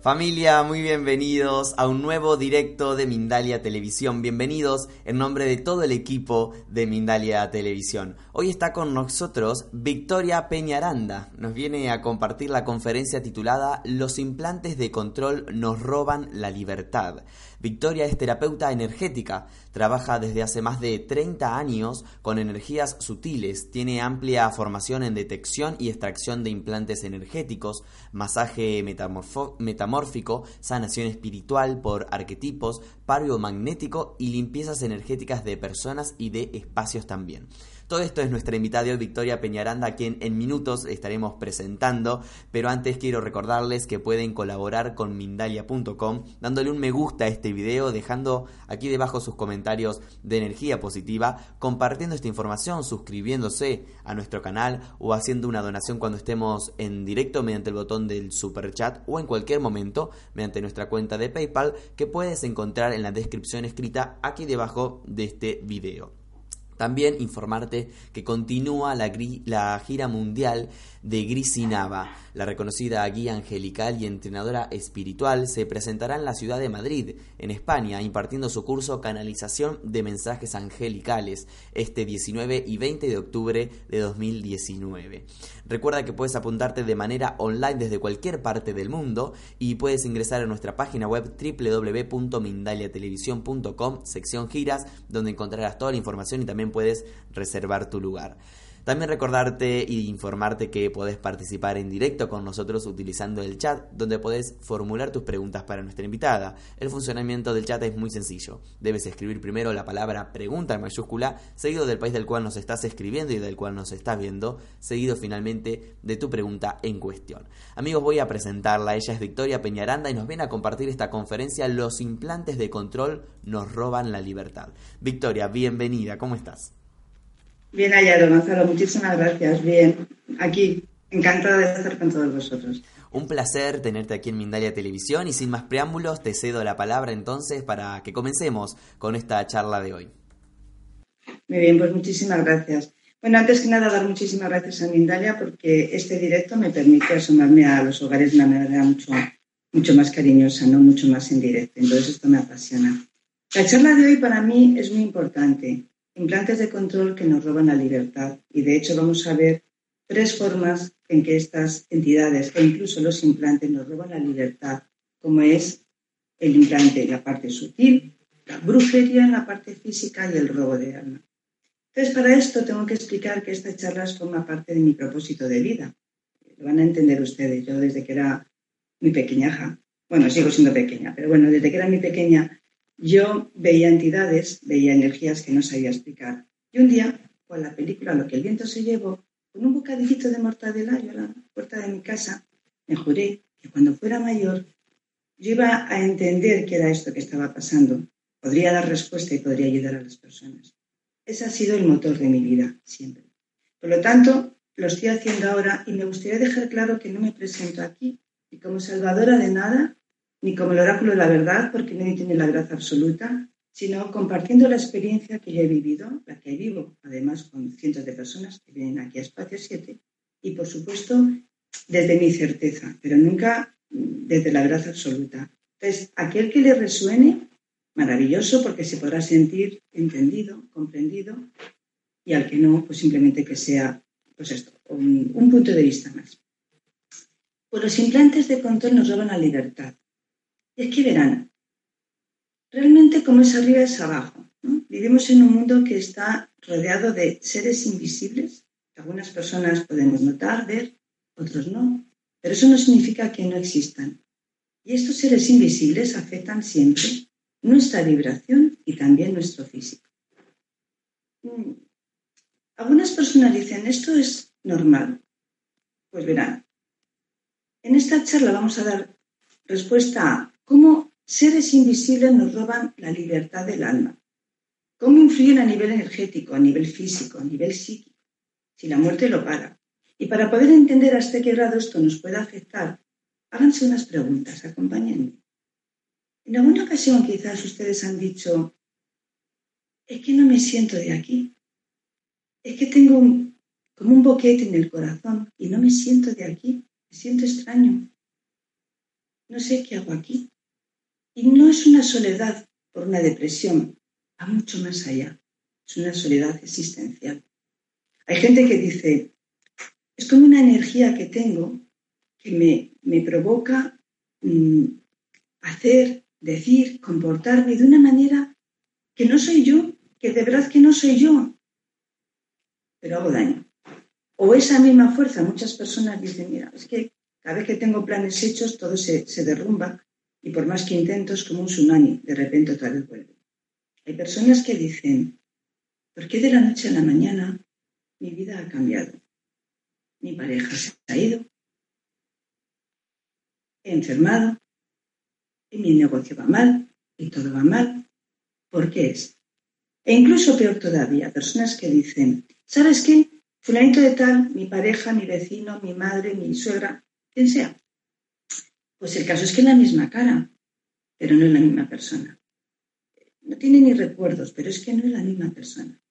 Familia, muy bienvenidos a un nuevo directo de Mindalia Televisión. Bienvenidos en nombre de todo el equipo de Mindalia Televisión. Hoy está con nosotros Victoria Peñaranda. Nos viene a compartir la conferencia titulada Los implantes de control nos roban la libertad. Victoria es terapeuta energética, trabaja desde hace más de 30 años con energías sutiles, tiene amplia formación en detección y extracción de implantes energéticos, masaje metamórfico, sanación espiritual por arquetipos, pario magnético y limpiezas energéticas de personas y de espacios también. Todo esto es nuestra invitada hoy, Victoria Peñaranda, a quien en minutos estaremos presentando, pero antes quiero recordarles que pueden colaborar con Mindalia.com dándole un me gusta a este video, dejando aquí debajo sus comentarios de energía positiva, compartiendo esta información, suscribiéndose a nuestro canal o haciendo una donación cuando estemos en directo mediante el botón del super chat o en cualquier momento mediante nuestra cuenta de PayPal que puedes encontrar en la descripción escrita aquí debajo de este video. También informarte que continúa la, la gira mundial de Grisinava. La reconocida guía angelical y entrenadora espiritual se presentará en la ciudad de Madrid, en España, impartiendo su curso Canalización de Mensajes Angelicales este 19 y 20 de octubre de 2019. Recuerda que puedes apuntarte de manera online desde cualquier parte del mundo y puedes ingresar a nuestra página web www.mindaliatelevisión.com, sección giras, donde encontrarás toda la información y también puedes reservar tu lugar. También recordarte y informarte que podés participar en directo con nosotros utilizando el chat, donde podés formular tus preguntas para nuestra invitada. El funcionamiento del chat es muy sencillo. Debes escribir primero la palabra pregunta en mayúscula, seguido del país del cual nos estás escribiendo y del cual nos estás viendo, seguido finalmente de tu pregunta en cuestión. Amigos, voy a presentarla. Ella es Victoria Peñaranda y nos viene a compartir esta conferencia Los implantes de control nos roban la libertad. Victoria, bienvenida, ¿cómo estás? Bien hallado, Gonzalo. Muchísimas gracias. Bien, aquí, encantada de estar con todos vosotros. Un placer tenerte aquí en Mindalia Televisión y sin más preámbulos te cedo la palabra entonces para que comencemos con esta charla de hoy. Muy bien, pues muchísimas gracias. Bueno, antes que nada, dar muchísimas gracias a Mindalia porque este directo me permite asomarme a los hogares de una manera mucho, mucho más cariñosa, no mucho más en directo. Entonces, esto me apasiona. La charla de hoy para mí es muy importante implantes de control que nos roban la libertad. Y de hecho vamos a ver tres formas en que estas entidades e incluso los implantes nos roban la libertad, como es el implante en la parte sutil, la brujería en la parte física y el robo de alma. Entonces, para esto tengo que explicar que esta charla forma parte de mi propósito de vida. Lo van a entender ustedes. Yo desde que era muy pequeña, bueno, sigo siendo pequeña, pero bueno, desde que era muy pequeña yo veía entidades, veía energías que no sabía explicar. Y un día, con la película Lo que el viento se llevó, con un bocadillito de mortadela, yo a la puerta de mi casa, me juré que cuando fuera mayor yo iba a entender qué era esto que estaba pasando. Podría dar respuesta y podría ayudar a las personas. Ese ha sido el motor de mi vida, siempre. Por lo tanto, lo estoy haciendo ahora y me gustaría dejar claro que no me presento aquí ni como salvadora de nada, ni como el oráculo de la verdad, porque nadie tiene la verdad absoluta, sino compartiendo la experiencia que yo he vivido, la que vivo, además con cientos de personas que vienen aquí a Espacio 7, y por supuesto desde mi certeza, pero nunca desde la verdad absoluta. Entonces, aquel que le resuene, maravilloso, porque se podrá sentir entendido, comprendido, y al que no, pues simplemente que sea, pues esto, un, un punto de vista más. Pues los implantes de control nos roban la libertad. Es que verán, realmente como es arriba es abajo. Vivimos en un mundo que está rodeado de seres invisibles, que algunas personas podemos notar, ver, otros no, pero eso no significa que no existan. Y estos seres invisibles afectan siempre nuestra vibración y también nuestro físico. Mm, algunas personas dicen, esto es normal. Pues verán, en esta charla vamos a dar respuesta a cómo seres invisibles nos roban la libertad del alma, cómo influyen a nivel energético, a nivel físico, a nivel psíquico, si la muerte lo para. Y para poder entender hasta qué grado esto nos puede afectar, háganse unas preguntas, acompáñenme. En alguna ocasión quizás ustedes han dicho, es que no me siento de aquí, es que tengo como un boquete en el corazón y no me siento de aquí, me siento extraño. No sé qué hago aquí. Y no es una soledad por una depresión, va mucho más allá. Es una soledad existencial. Hay gente que dice, es como una energía que tengo que me, me provoca mm, hacer, decir, comportarme de una manera que no soy yo, que de verdad que no soy yo, pero hago daño. O esa misma fuerza, muchas personas dicen, mira, es que cada vez que tengo planes hechos todo se, se derrumba y por más que intento es como un tsunami, de repente otra vez vuelve. Hay personas que dicen, ¿por qué de la noche a la mañana mi vida ha cambiado? Mi pareja se ha ido, he enfermado, y mi negocio va mal, y todo va mal. ¿Por qué es? E incluso peor todavía, personas que dicen, ¿sabes qué? Fulanito de tal, mi pareja, mi vecino, mi madre, mi suegra, quien sea. Pues el caso es que es la misma cara, pero no es la misma persona. No tiene ni recuerdos, pero es que no es la misma persona.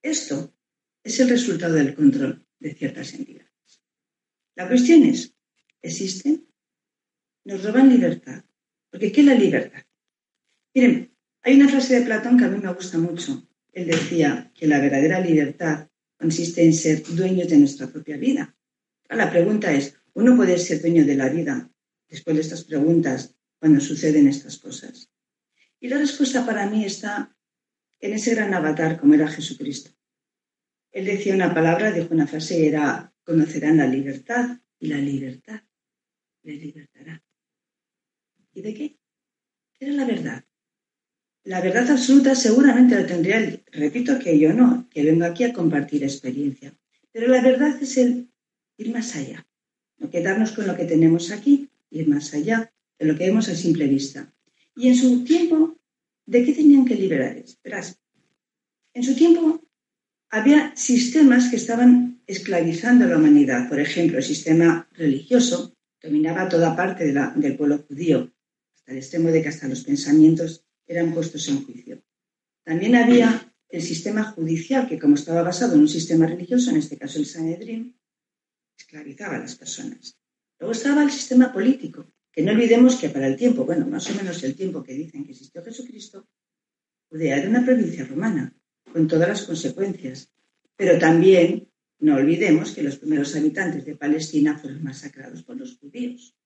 Esto es el resultado del control de ciertas entidades. La cuestión es, ¿existen? Nos roban libertad. Porque ¿qué es la libertad? Miren, hay una frase de Platón que a mí me gusta mucho. Él decía que la verdadera libertad consiste en ser dueños de nuestra propia vida. La pregunta es, ¿uno puede ser dueño de la vida después de estas preguntas cuando suceden estas cosas? Y la respuesta para mí está en ese gran avatar como era Jesucristo. Él decía una palabra, dijo una frase, era, conocerán la libertad y la libertad les libertará. ¿Y de qué? ¿Qué era la verdad? La verdad absoluta seguramente la tendría él. Repito que yo no, que vengo aquí a compartir experiencia. Pero la verdad es el ir más allá. No quedarnos con lo que tenemos aquí, ir más allá de lo que vemos a simple vista. Y en su tiempo, ¿de qué tenían que liberar? Verás, en su tiempo había sistemas que estaban esclavizando a la humanidad. Por ejemplo, el sistema religioso dominaba toda parte del pueblo judío, hasta el extremo de que hasta los pensamientos eran puestos en juicio. También había el sistema judicial, que como estaba basado en un sistema religioso, en este caso el Sanedrín, esclavizaba a las personas. Luego estaba el sistema político, que no olvidemos que para el tiempo, bueno, más o menos el tiempo que dicen que existió Jesucristo, Judea era una provincia romana, con todas las consecuencias. Pero también no olvidemos que los primeros habitantes de Palestina fueron masacrados por los judíos.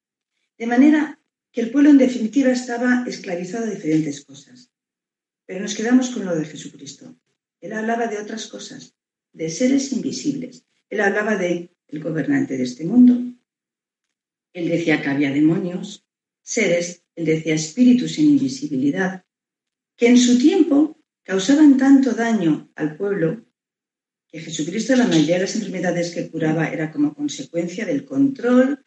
De manera que el pueblo en definitiva estaba esclavizado a diferentes cosas. Pero nos quedamos con lo de Jesucristo. Él hablaba de otras cosas, de seres invisibles. Él hablaba de el gobernante de este mundo. Él decía que había demonios, seres, él decía espíritus en invisibilidad, que en su tiempo causaban tanto daño al pueblo que Jesucristo la mayoría de las enfermedades que curaba era como consecuencia del control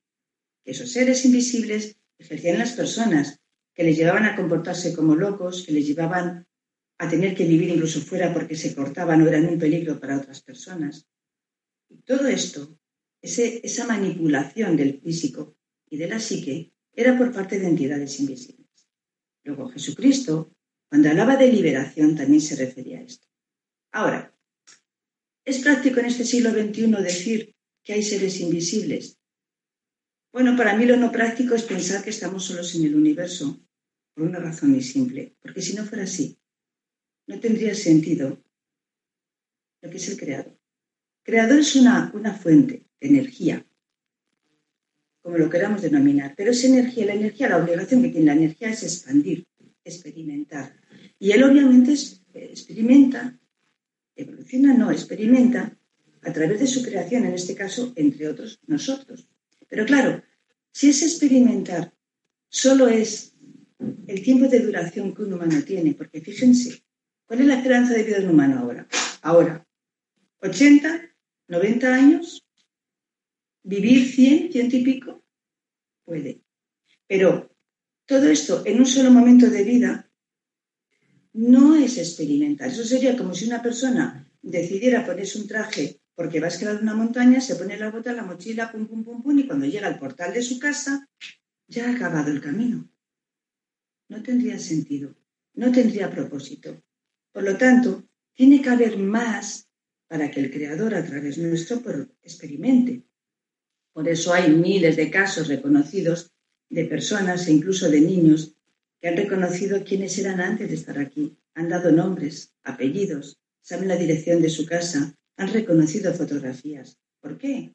que esos seres invisibles ejercían las personas, que les llevaban a comportarse como locos, que les llevaban a tener que vivir incluso fuera porque se cortaban o eran un peligro para otras personas. Y todo esto, esa manipulación del físico y de la psique, era por parte de entidades invisibles. Luego Jesucristo, cuando hablaba de liberación, también se refería a esto. Ahora, ¿es práctico en este siglo XXI decir que hay seres invisibles? Bueno, para mí lo no práctico es pensar que estamos solos en el universo, por una razón muy simple, porque si no fuera así, no tendría sentido lo que es el creador. Creador es una, fuente de energía, como lo queramos denominar, pero esa energía, la energía, la obligación que tiene la energía es expandir, experimentar. Y él obviamente experimenta, evoluciona, no, experimenta a través de su creación, en este caso, entre otros, nosotros. Pero claro, si ese experimentar solo es el tiempo de duración que un humano tiene, porque fíjense, ¿cuál es la esperanza de vida de un humano ahora? Ahora, 80, 90 años, vivir 100, 100 y pico, puede. Pero todo esto en un solo momento de vida no es experimentar. Eso sería como si una persona decidiera ponerse un traje porque va a escalar una montaña, se pone la bota, la mochila, pum, pum, pum, pum, y cuando llega al portal de su casa, ya ha acabado el camino. No tendría sentido, no tendría propósito. Por lo tanto, tiene que haber más para que el Creador a través nuestro experimente. Por eso hay miles de casos reconocidos de personas e incluso de niños que han reconocido quiénes eran antes de estar aquí, han dado nombres, apellidos, saben la dirección de su casa, han reconocido fotografías. ¿Por qué?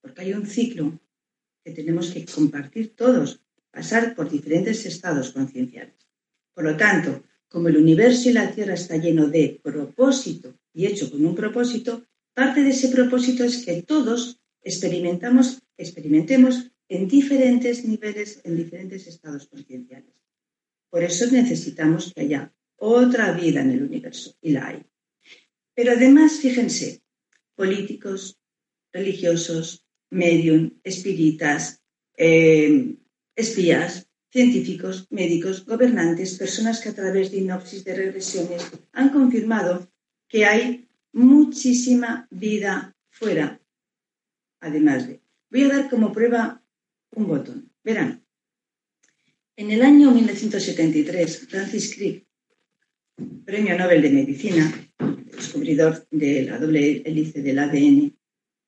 Porque hay un ciclo que tenemos que compartir todos, pasar por diferentes estados concienciales. Por lo tanto, como el universo y la Tierra está lleno de propósito y hecho con un propósito, parte de ese propósito es que todos experimentamos, experimentemos en diferentes niveles, en diferentes estados concienciales. Por eso necesitamos que haya otra vida en el universo, y la hay. Pero además, fíjense, políticos, religiosos, medium, espíritas, eh, espías, científicos, médicos, gobernantes, personas que a través de inopsis de regresiones han confirmado que hay muchísima vida fuera, además de. Voy a dar como prueba un botón. Verán, en el año 1973, Francis Crick, premio Nobel de Medicina, descubridor de la doble hélice del ADN,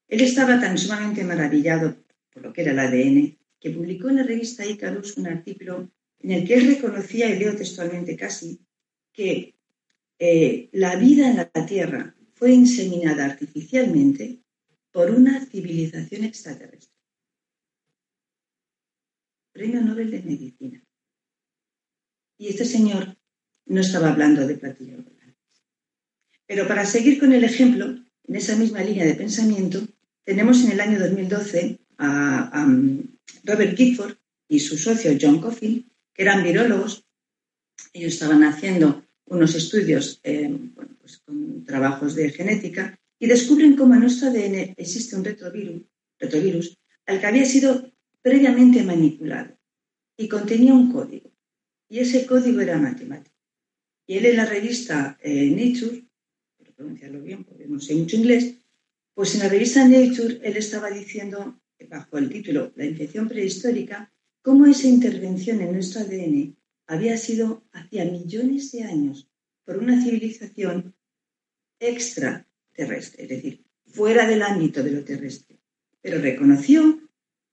él estaba tan sumamente maravillado por lo que era el ADN que publicó en la revista Icarus un artículo en el que él reconocía, y leo textualmente casi, que eh, la vida en la Tierra fue inseminada artificialmente por una civilización extraterrestre. Premio Nobel de Medicina. Y este señor no estaba hablando de platillos volantes. Pero para seguir con el ejemplo, en esa misma línea de pensamiento, tenemos en el año 2012 a, Robert Gifford y su socio John Coffin, que eran virólogos. Ellos estaban haciendo unos estudios eh, pues con trabajos de genética y descubren cómo en nuestro ADN existe un retrovirus, retrovirus al que había sido previamente manipulado y contenía un código. Y ese código era matemático. Y él en la revista eh, Nature, quiero pronunciarlo bien porque no sé mucho inglés, pues en la revista Nature él estaba diciendo, bajo el título La infección prehistórica, cómo esa intervención en nuestro ADN había sido hacía millones de años por una civilización extraterrestre, es decir, fuera del ámbito de lo terrestre. Pero reconoció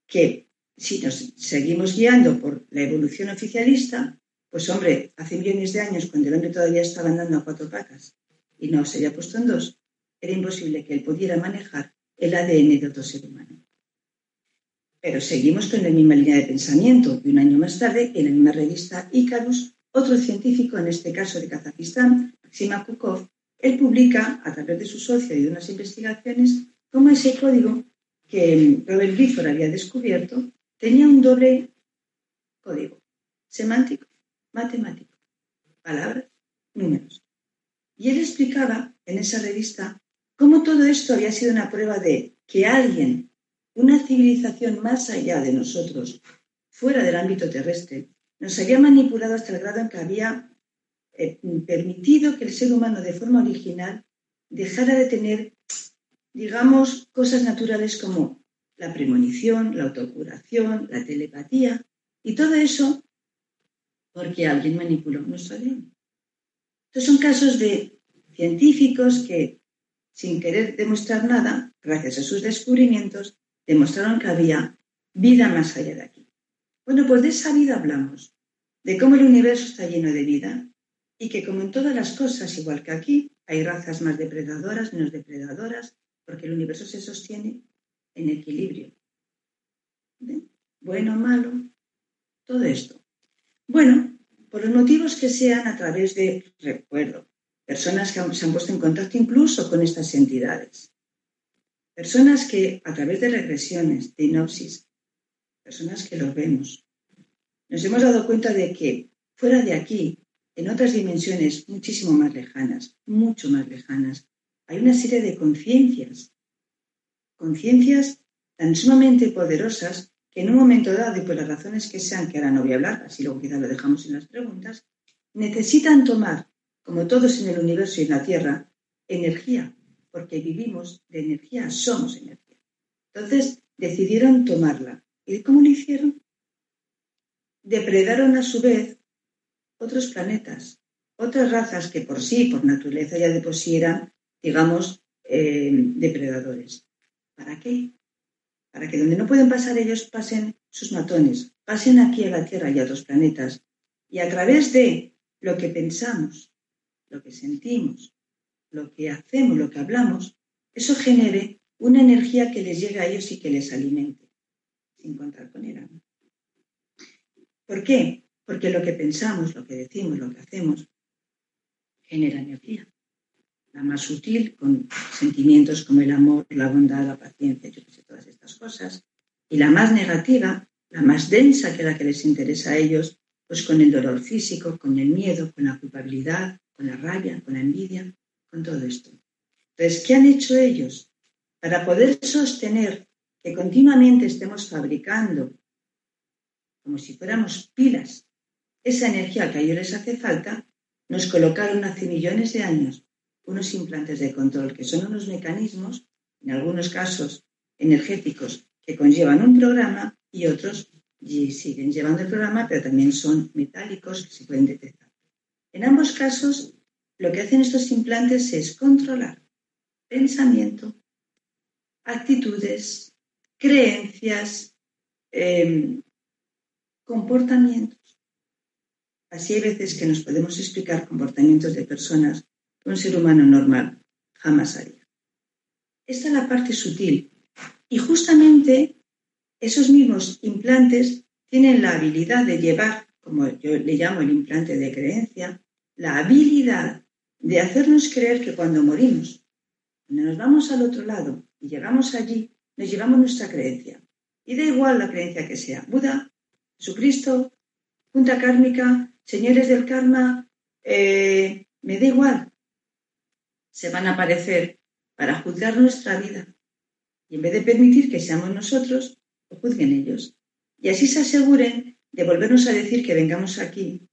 que si nos seguimos guiando por la evolución oficialista, pues hombre, hace millones de años, cuando el hombre todavía estaba andando a cuatro patas y no se había puesto en dos, era imposible que él pudiera manejar el ADN de otro ser humano. Pero seguimos con la misma línea de pensamiento y un año más tarde, en la misma revista Icarus, otro científico, en este caso de Kazajistán, Maxima Kukov, él publica, a través de su socio y de unas investigaciones, cómo ese código que Robert Gifford había descubierto tenía un doble código, semántico, matemático, palabras, números. Y él explicaba en esa revista cómo todo esto había sido una prueba de que alguien, una civilización más allá de nosotros, fuera del ámbito terrestre, nos había manipulado hasta el grado en que había eh, permitido que el ser humano de forma original dejara de tener, digamos, cosas naturales como la premonición, la autocuración, la telepatía, y todo eso porque alguien manipuló nuestro ADN. Estos son casos de científicos que sin querer demostrar nada, gracias a sus descubrimientos, demostraron que había vida más allá de aquí. Bueno, pues de esa vida hablamos, de cómo el universo está lleno de vida y que como en todas las cosas, igual que aquí, hay razas más depredadoras, menos depredadoras, porque el universo se sostiene en equilibrio. Bueno, malo, todo esto. Bueno, por los motivos que sean a través de recuerdo, personas que se han puesto en contacto incluso con estas entidades, personas que a través de regresiones, de hipnosis, personas que lo vemos, nos hemos dado cuenta de que fuera de aquí, en otras dimensiones muchísimo más lejanas, mucho más lejanas, hay una serie de conciencias, conciencias tan sumamente poderosas que en un momento dado, y por las razones que sean, que ahora no voy a hablar, así luego quizás lo dejamos en las preguntas, necesitan tomar como todos en el universo y en la Tierra, energía, porque vivimos de energía, somos energía. Entonces decidieron tomarla. ¿Y cómo lo hicieron? Depredaron a su vez otros planetas, otras razas que por sí, por naturaleza ya de por sí eran, digamos, eh, depredadores. ¿Para qué? Para que donde no pueden pasar ellos pasen sus matones, pasen aquí a la Tierra y a otros planetas. Y a través de lo que pensamos, lo que sentimos, lo que hacemos, lo que hablamos, eso genere una energía que les llegue a ellos y que les alimente, sin contar con él. ¿Por qué? Porque lo que pensamos, lo que decimos, lo que hacemos, genera energía. La más sutil, con sentimientos como el amor, la bondad, la paciencia, yo sé, todas estas cosas. Y la más negativa, la más densa, que la que les interesa a ellos, pues con el dolor físico, con el miedo, con la culpabilidad, con la rabia, con la envidia, con todo esto. Entonces, ¿qué han hecho ellos? Para poder sostener que continuamente estemos fabricando, como si fuéramos pilas, esa energía que a ellos les hace falta, nos colocaron hace millones de años unos implantes de control, que son unos mecanismos, en algunos casos energéticos, que conllevan un programa y otros siguen llevando el programa, pero también son metálicos que se pueden detectar. En ambos casos, lo que hacen estos implantes es controlar pensamiento, actitudes, creencias, em, comportamientos. Así hay veces que nos podemos explicar comportamientos de personas que un ser humano normal jamás haría. Esta es la parte sutil. Y justamente esos mismos implantes tienen la habilidad de llevar, como yo le llamo el implante de creencia, la habilidad de hacernos creer que cuando morimos, cuando nos vamos al otro lado y llegamos allí, nos llevamos nuestra creencia. Y da igual la creencia que sea, Buda, Jesucristo, Junta Kármica, señores del karma, eh, me da igual. Se van a aparecer para juzgar nuestra vida. Y en vez de permitir que seamos nosotros, lo juzguen ellos. Y así se aseguren de volvernos a decir que vengamos aquí,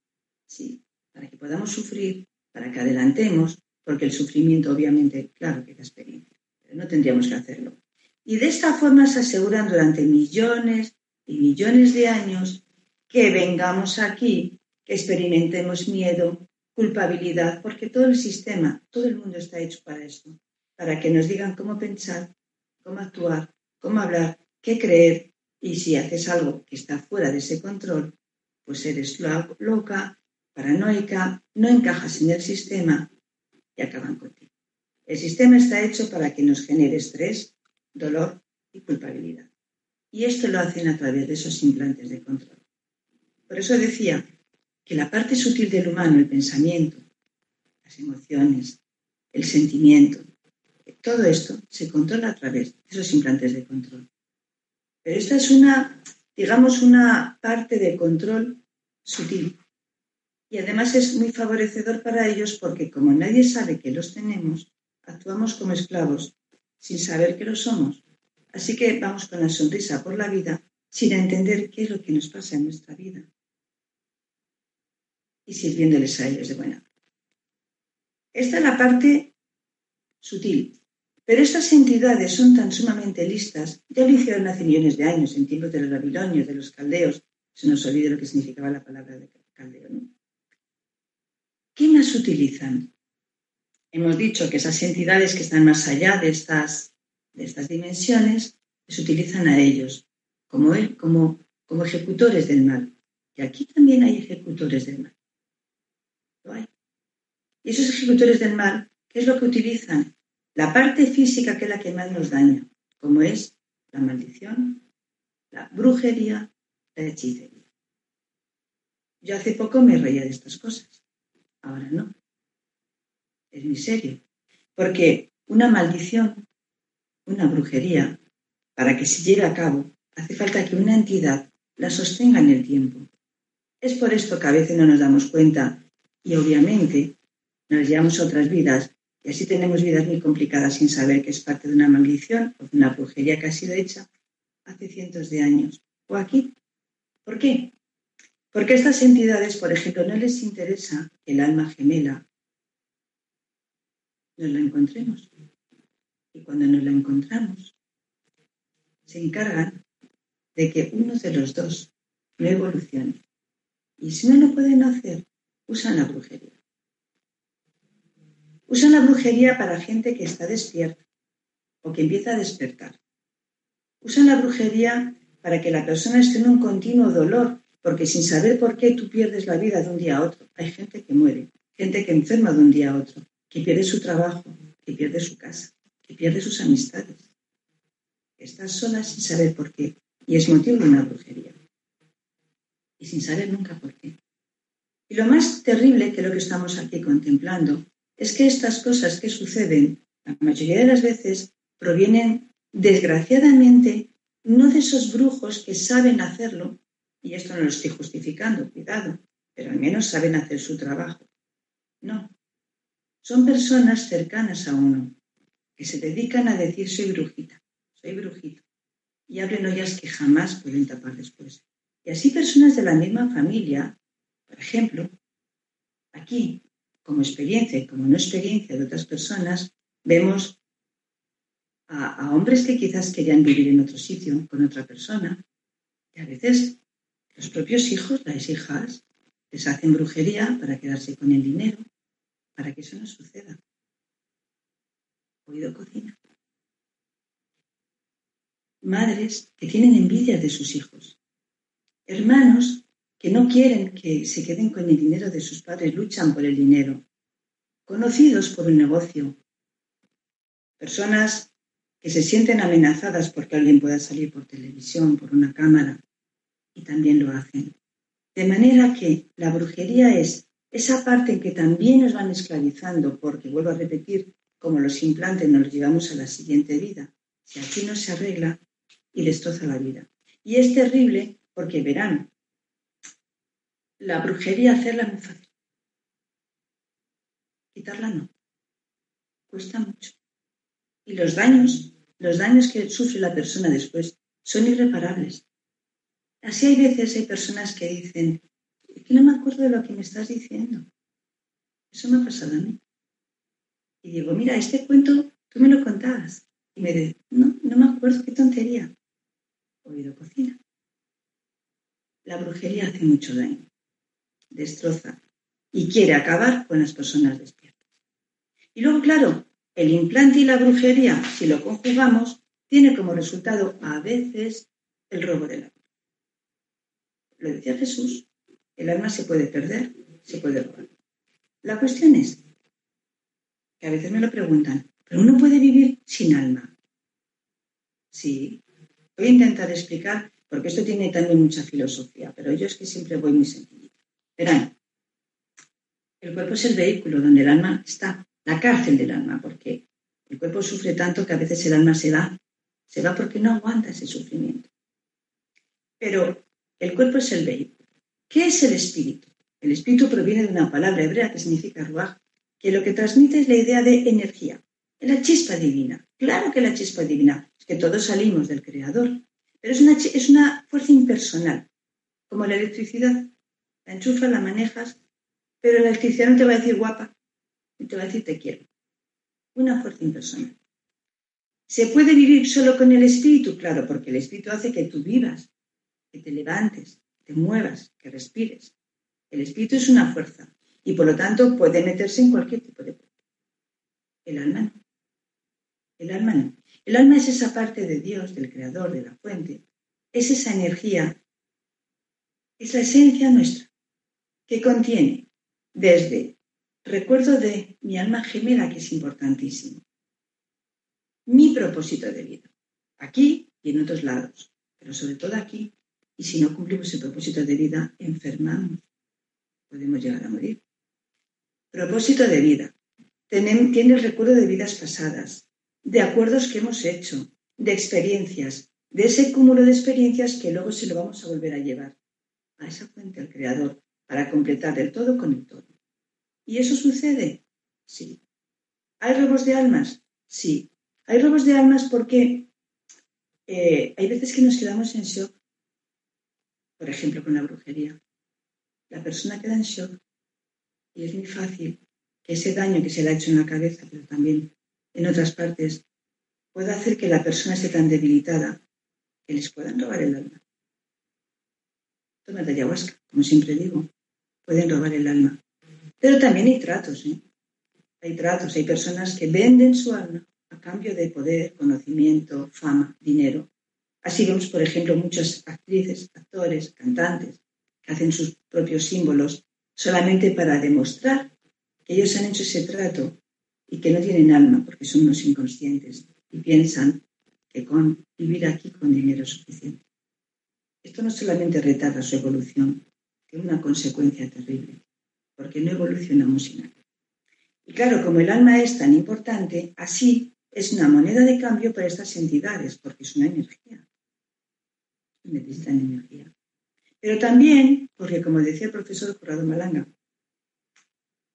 sí, para que podamos sufrir, para que adelantemos, porque el sufrimiento obviamente, claro que da experiencia, pero no tendríamos que hacerlo. Y de esta forma se aseguran durante millones y millones de años que vengamos aquí que experimentemos miedo, culpabilidad, porque todo el sistema, todo el mundo está hecho para esto, para que nos digan cómo pensar, cómo actuar, cómo hablar, qué creer, y si haces algo que está fuera de ese control, pues eres loca, paranoica, no encajas en el sistema y acaban contigo. El sistema está hecho para que nos genere estrés, dolor y culpabilidad. Y esto lo hacen a través de esos implantes de control. Por eso decía que la parte sutil del humano, el pensamiento, las emociones, el sentimiento, todo esto se controla a través de esos implantes de control. Pero esta es una, digamos, una parte de control sutil. Y además es muy favorecedor para ellos porque como nadie sabe que los tenemos, actuamos como esclavos sin saber que lo somos. Así que vamos con la sonrisa por la vida sin entender qué es lo que nos pasa en nuestra vida y sirviéndoles a ellos de buena. Esta es la parte sutil. Pero estas entidades son tan sumamente listas, ya lo hicieron hace millones de años, en tiempos de los babilonios, de los caldeos, se nos olvida lo que significaba la palabra de caldeo. ¿no? ¿Qué más utilizan? Hemos dicho que esas entidades que están más allá de estas, de estas dimensiones, se utilizan a ellos como, como, como ejecutores del mal. Y aquí también hay ejecutores del mal. Y esos ejecutores del mal, ¿qué es lo que utilizan? La parte física que es la que más nos daña, como es la maldición, la brujería, la hechicería. Yo hace poco me reía de estas cosas, ahora no. Es muy serio, porque una maldición, una brujería, para que se lleve a cabo, hace falta que una entidad la sostenga en el tiempo. Es por esto que a veces no nos damos cuenta y obviamente nos llevamos otras vidas y así tenemos vidas muy complicadas sin saber que es parte de una maldición o de una brujería que ha sido hecha hace cientos de años. O aquí. ¿Por qué? Porque a estas entidades, por ejemplo, no les interesa que el alma gemela nos la encontremos. Y cuando nos la encontramos, se encargan de que uno de los dos no evolucione. Y si no lo pueden hacer, usan la brujería. Usan la brujería para gente que está despierta, o que empieza a despertar. Usan la brujería para que la persona esté en un continuo dolor, porque sin saber por qué tú pierdes la vida de un día a otro. Hay gente que muere, gente que enferma de un día a otro, que pierde su trabajo, que pierde su casa, que pierde sus amistades. Estás sola sin saber por qué, y es motivo de una brujería. Y sin saber nunca por qué. Y lo más terrible que lo que estamos aquí contemplando es que estas cosas que suceden, la mayoría de las veces, provienen, desgraciadamente, no de esos brujos que saben hacerlo, y esto no lo estoy justificando, cuidado, pero al menos saben hacer su trabajo. No, son personas cercanas a uno, que se dedican a decir soy brujita, soy brujito, y abren ollas que jamás pueden tapar después. Y así personas de la misma familia, por ejemplo, aquí como experiencia y como no experiencia de otras personas, vemos a, hombres que quizás querían vivir en otro sitio con otra persona, y a veces los propios hijos, las hijas, les hacen brujería para quedarse con el dinero, para que eso no suceda. Oído cocina. Madres que tienen envidia de sus hijos. Hermanos que no quieren que se queden con el dinero de sus padres, luchan por el dinero. Conocidos por un negocio. Personas que se sienten amenazadas porque alguien pueda salir por televisión, por una cámara, y también lo hacen. De manera que la brujería es esa parte en que también nos van esclavizando, porque vuelvo a repetir, como los implantes nos llevamos a la siguiente vida. Si aquí no se arregla y destroza la vida. Y es terrible porque verán, la brujería hacerla es muy fácil. Quitarla no. Cuesta mucho. Y los daños, los daños que sufre la persona después son irreparables. Así hay veces, hay personas que dicen, que no me acuerdo de lo que me estás diciendo. Eso me ha pasado a mí. Y digo, mira, este cuento tú me lo contabas. Y me dice, no, no me acuerdo, qué tontería. Oído cocina. La brujería hace mucho daño destroza y quiere acabar con las personas despiertas. Y luego, claro, el implante y la brujería, si lo conjugamos, tiene como resultado a veces el robo del alma. Lo decía Jesús, el alma se puede perder, se puede robar. La cuestión es que a veces me lo preguntan, ¿pero uno puede vivir sin alma? Sí, voy a intentar explicar, porque esto tiene también mucha filosofía, pero yo es que siempre voy muy sencillo. Verán, el cuerpo es el vehículo donde el alma está, la cárcel del alma, porque el cuerpo sufre tanto que a veces el alma se va, se va porque no aguanta ese sufrimiento. Pero el cuerpo es el vehículo. ¿Qué es el espíritu? El espíritu proviene de una palabra hebrea que significa ruaj, que lo que transmite es la idea de energía, la chispa divina. Claro que la chispa divina, es que todos salimos del creador, pero es una, es una fuerza impersonal, como la electricidad la enchufas, la manejas, pero la electricidad no te va a decir guapa, y te va a decir te quiero. Una fuerza impersonal. ¿Se puede vivir solo con el espíritu? Claro, porque el espíritu hace que tú vivas, que te levantes, te muevas, que respires. El espíritu es una fuerza y por lo tanto puede meterse en cualquier tipo de cuerpo. El alma no. El alma no. El alma es esa parte de Dios, del creador, de la fuente. Es esa energía. Es la esencia nuestra que contiene desde recuerdo de mi alma gemela, que es importantísimo, mi propósito de vida, aquí y en otros lados, pero sobre todo aquí, y si no cumplimos el propósito de vida, enfermamos, podemos llegar a morir. Propósito de vida. Tiene el recuerdo de vidas pasadas, de acuerdos que hemos hecho, de experiencias, de ese cúmulo de experiencias que luego se lo vamos a volver a llevar a esa fuente, al Creador, para completar el todo con el todo. ¿Y eso sucede? Sí. ¿Hay robos de almas? Sí. Hay robos de almas porque eh, hay veces que nos quedamos en shock. Por ejemplo, con la brujería. La persona queda en shock y es muy fácil que ese daño que se le ha hecho en la cabeza, pero también en otras partes, pueda hacer que la persona esté tan debilitada que les puedan robar el alma. Toma de ayahuasca, como siempre digo pueden robar el alma. Pero también hay tratos, ¿eh? Hay tratos, hay personas que venden su alma a cambio de poder, conocimiento, fama, dinero. Así vemos, por ejemplo, muchas actrices, actores, cantantes que hacen sus propios símbolos solamente para demostrar que ellos han hecho ese trato y que no tienen alma porque son unos inconscientes y piensan que con vivir aquí con dinero es suficiente. Esto no solamente retarda su evolución, tiene una consecuencia terrible, porque no evolucionamos sin alma. Y claro, como el alma es tan importante, así es una moneda de cambio para estas entidades, porque es una energía. Necesitan energía. Pero también, porque como decía el profesor Corrado Malanga,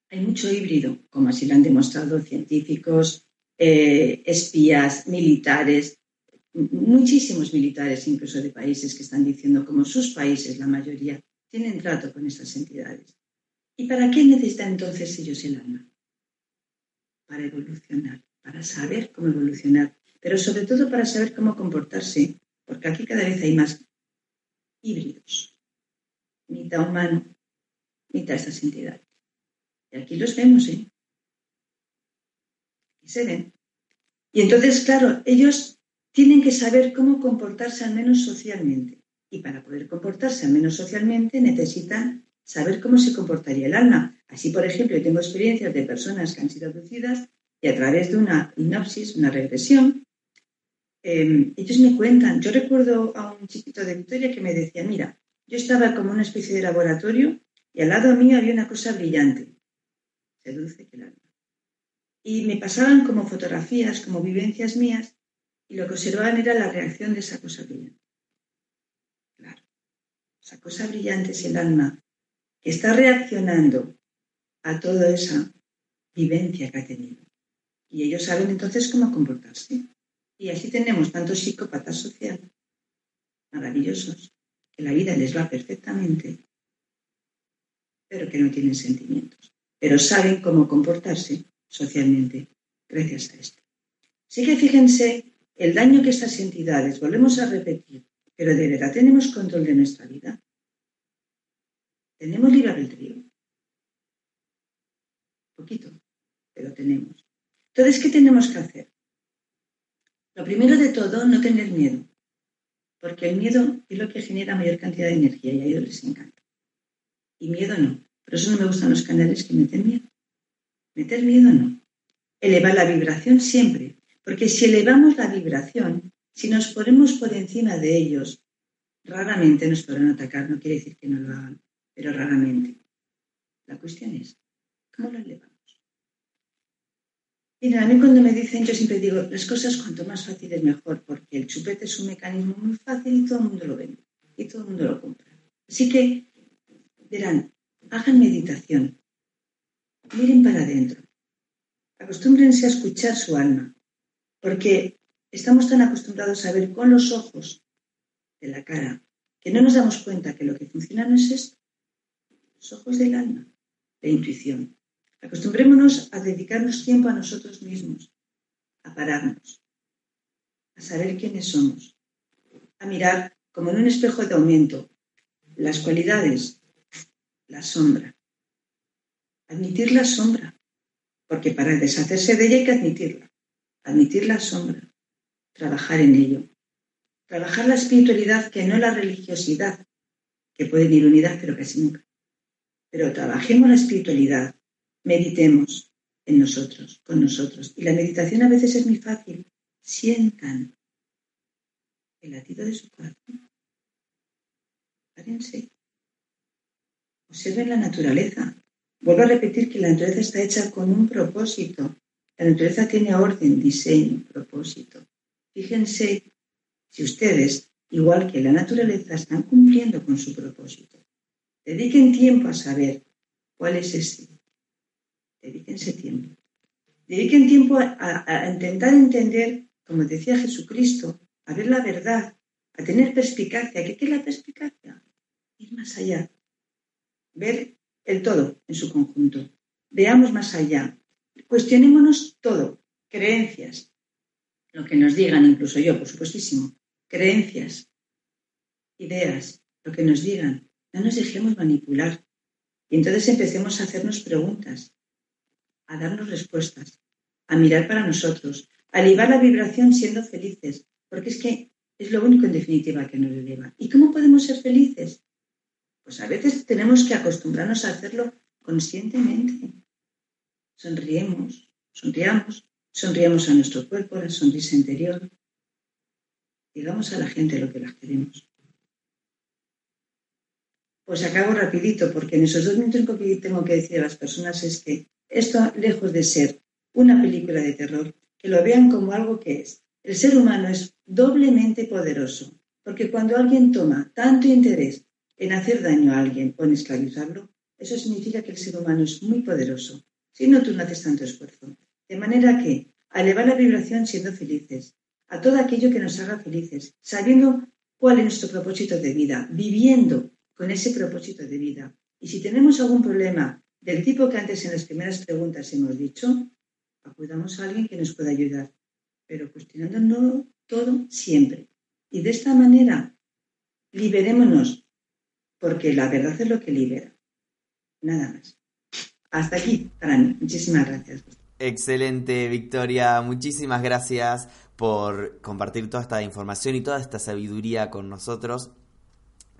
hay mucho híbrido, como así lo han demostrado científicos, eh, espías, militares, muchísimos militares incluso de países que están diciendo como sus países, la mayoría, tienen trato con estas entidades. ¿Y para qué necesitan entonces ellos el alma? Para evolucionar, para saber cómo evolucionar, pero sobre todo para saber cómo comportarse, porque aquí cada vez hay más híbridos, mitad humano, mitad estas entidades. Y aquí los vemos, ¿eh? Aquí se ven. Y entonces, claro, ellos tienen que saber cómo comportarse al menos socialmente. Y para poder comportarse al menos socialmente necesitan saber cómo se comportaría el alma. Así, por ejemplo, yo tengo experiencias de personas que han sido abducidas y a través de una hipnosis, una regresión, em, ellos me cuentan, yo recuerdo a un chiquito de Victoria que me decía, mira, yo estaba como una especie de laboratorio y al lado mío había una cosa brillante seduce que el alma. Y me pasaban como fotografías, como vivencias mías, y lo que observaban era la reacción de esa cosa brillante. Claro, esa cosa brillante es el alma que está reaccionando a toda esa vivencia que ha tenido. Y ellos saben entonces cómo comportarse. Y así tenemos tantos psicópatas sociales maravillosos, que la vida les va perfectamente, pero que no tienen sentimientos pero saben cómo comportarse socialmente gracias a esto. Así que fíjense el daño que estas entidades, volvemos a repetir, pero de verdad tenemos control de nuestra vida. Tenemos libre albedrío. Poquito, pero tenemos. Entonces, ¿qué tenemos que hacer? Lo primero de todo, no tener miedo, porque el miedo es lo que genera mayor cantidad de energía y a ellos les encanta. Y miedo no. Por eso no me gustan los canales que meten miedo. Meter miedo no. Elevar la vibración siempre. Porque si elevamos la vibración, si nos ponemos por encima de ellos, raramente nos podrán atacar. No quiere decir que no lo hagan, pero raramente. La cuestión es, ¿cómo lo elevamos? Mira, a mí cuando me dicen, yo siempre digo, las cosas cuanto más fácil es mejor, porque el chupete es un mecanismo muy fácil y todo el mundo lo vende y todo el mundo lo compra. Así que, verán, hagan meditación, miren para adentro, acostúmbrense a escuchar su alma, porque estamos tan acostumbrados a ver con los ojos de la cara que no nos damos cuenta que lo que funciona no es esto, los ojos del alma, la intuición. Acostumbrémonos a dedicarnos tiempo a nosotros mismos, a pararnos, a saber quiénes somos, a mirar como en un espejo de aumento las cualidades la sombra. Admitir la sombra, porque para deshacerse de ella hay que admitirla. Admitir la sombra, trabajar en ello. Trabajar la espiritualidad que no la religiosidad, que pueden ir unidad, pero casi nunca. Pero trabajemos la espiritualidad, meditemos en nosotros, con nosotros. Y la meditación a veces es muy fácil. Sientan el latido de su corazón. Párense Observen la naturaleza. Vuelvo a repetir que la naturaleza está hecha con un propósito. La naturaleza tiene orden, diseño, propósito. Fíjense si ustedes, igual que la naturaleza, están cumpliendo con su propósito. Dediquen tiempo a saber cuál es ese. Dedíquense tiempo. Dediquen tiempo a, intentar entender, como decía Jesucristo, a ver la verdad, a tener perspicacia. ¿Qué es la perspicacia? Ir más allá, ver el todo en su conjunto. Veamos más allá. Cuestionémonos todo. Creencias. Lo que nos digan, incluso yo, por supuestísimo. Creencias. Ideas. Lo que nos digan. No nos dejemos manipular. Y entonces empecemos a hacernos preguntas, a darnos respuestas, a mirar para nosotros, elevar la vibración siendo felices, porque es que es lo único en definitiva que nos eleva. ¿Y cómo podemos ser felices? Pues a veces tenemos que acostumbrarnos a hacerlo conscientemente. Sonriemos, sonriamos, sonriamos a nuestro cuerpo, la sonrisa interior. Digamos a la gente lo que la queremos. Pues acabo rapidito, porque en esos dos minutos que tengo que decir a las personas es que esto, lejos de ser una película de terror, que lo vean como algo que es. El ser humano es doblemente poderoso, porque cuando alguien toma tanto interés en hacer daño a alguien o en esclavizarlo, eso significa que el ser humano es muy poderoso. Si no, tú no haces tanto esfuerzo. De manera que, a elevar la vibración siendo felices, a todo aquello que nos haga felices, sabiendo cuál es nuestro propósito de vida, viviendo con ese propósito de vida. Y si tenemos algún problema del tipo que antes en las primeras preguntas hemos dicho, acudamos a alguien que nos pueda ayudar, pero cuestionándonos todo siempre. Y de esta manera, liberémonos, porque la verdad es lo que libera. Nada más. Hasta aquí, para mí. Muchísimas gracias. Excelente, Victoria. Muchísimas gracias por compartir toda esta información y toda esta sabiduría con nosotros.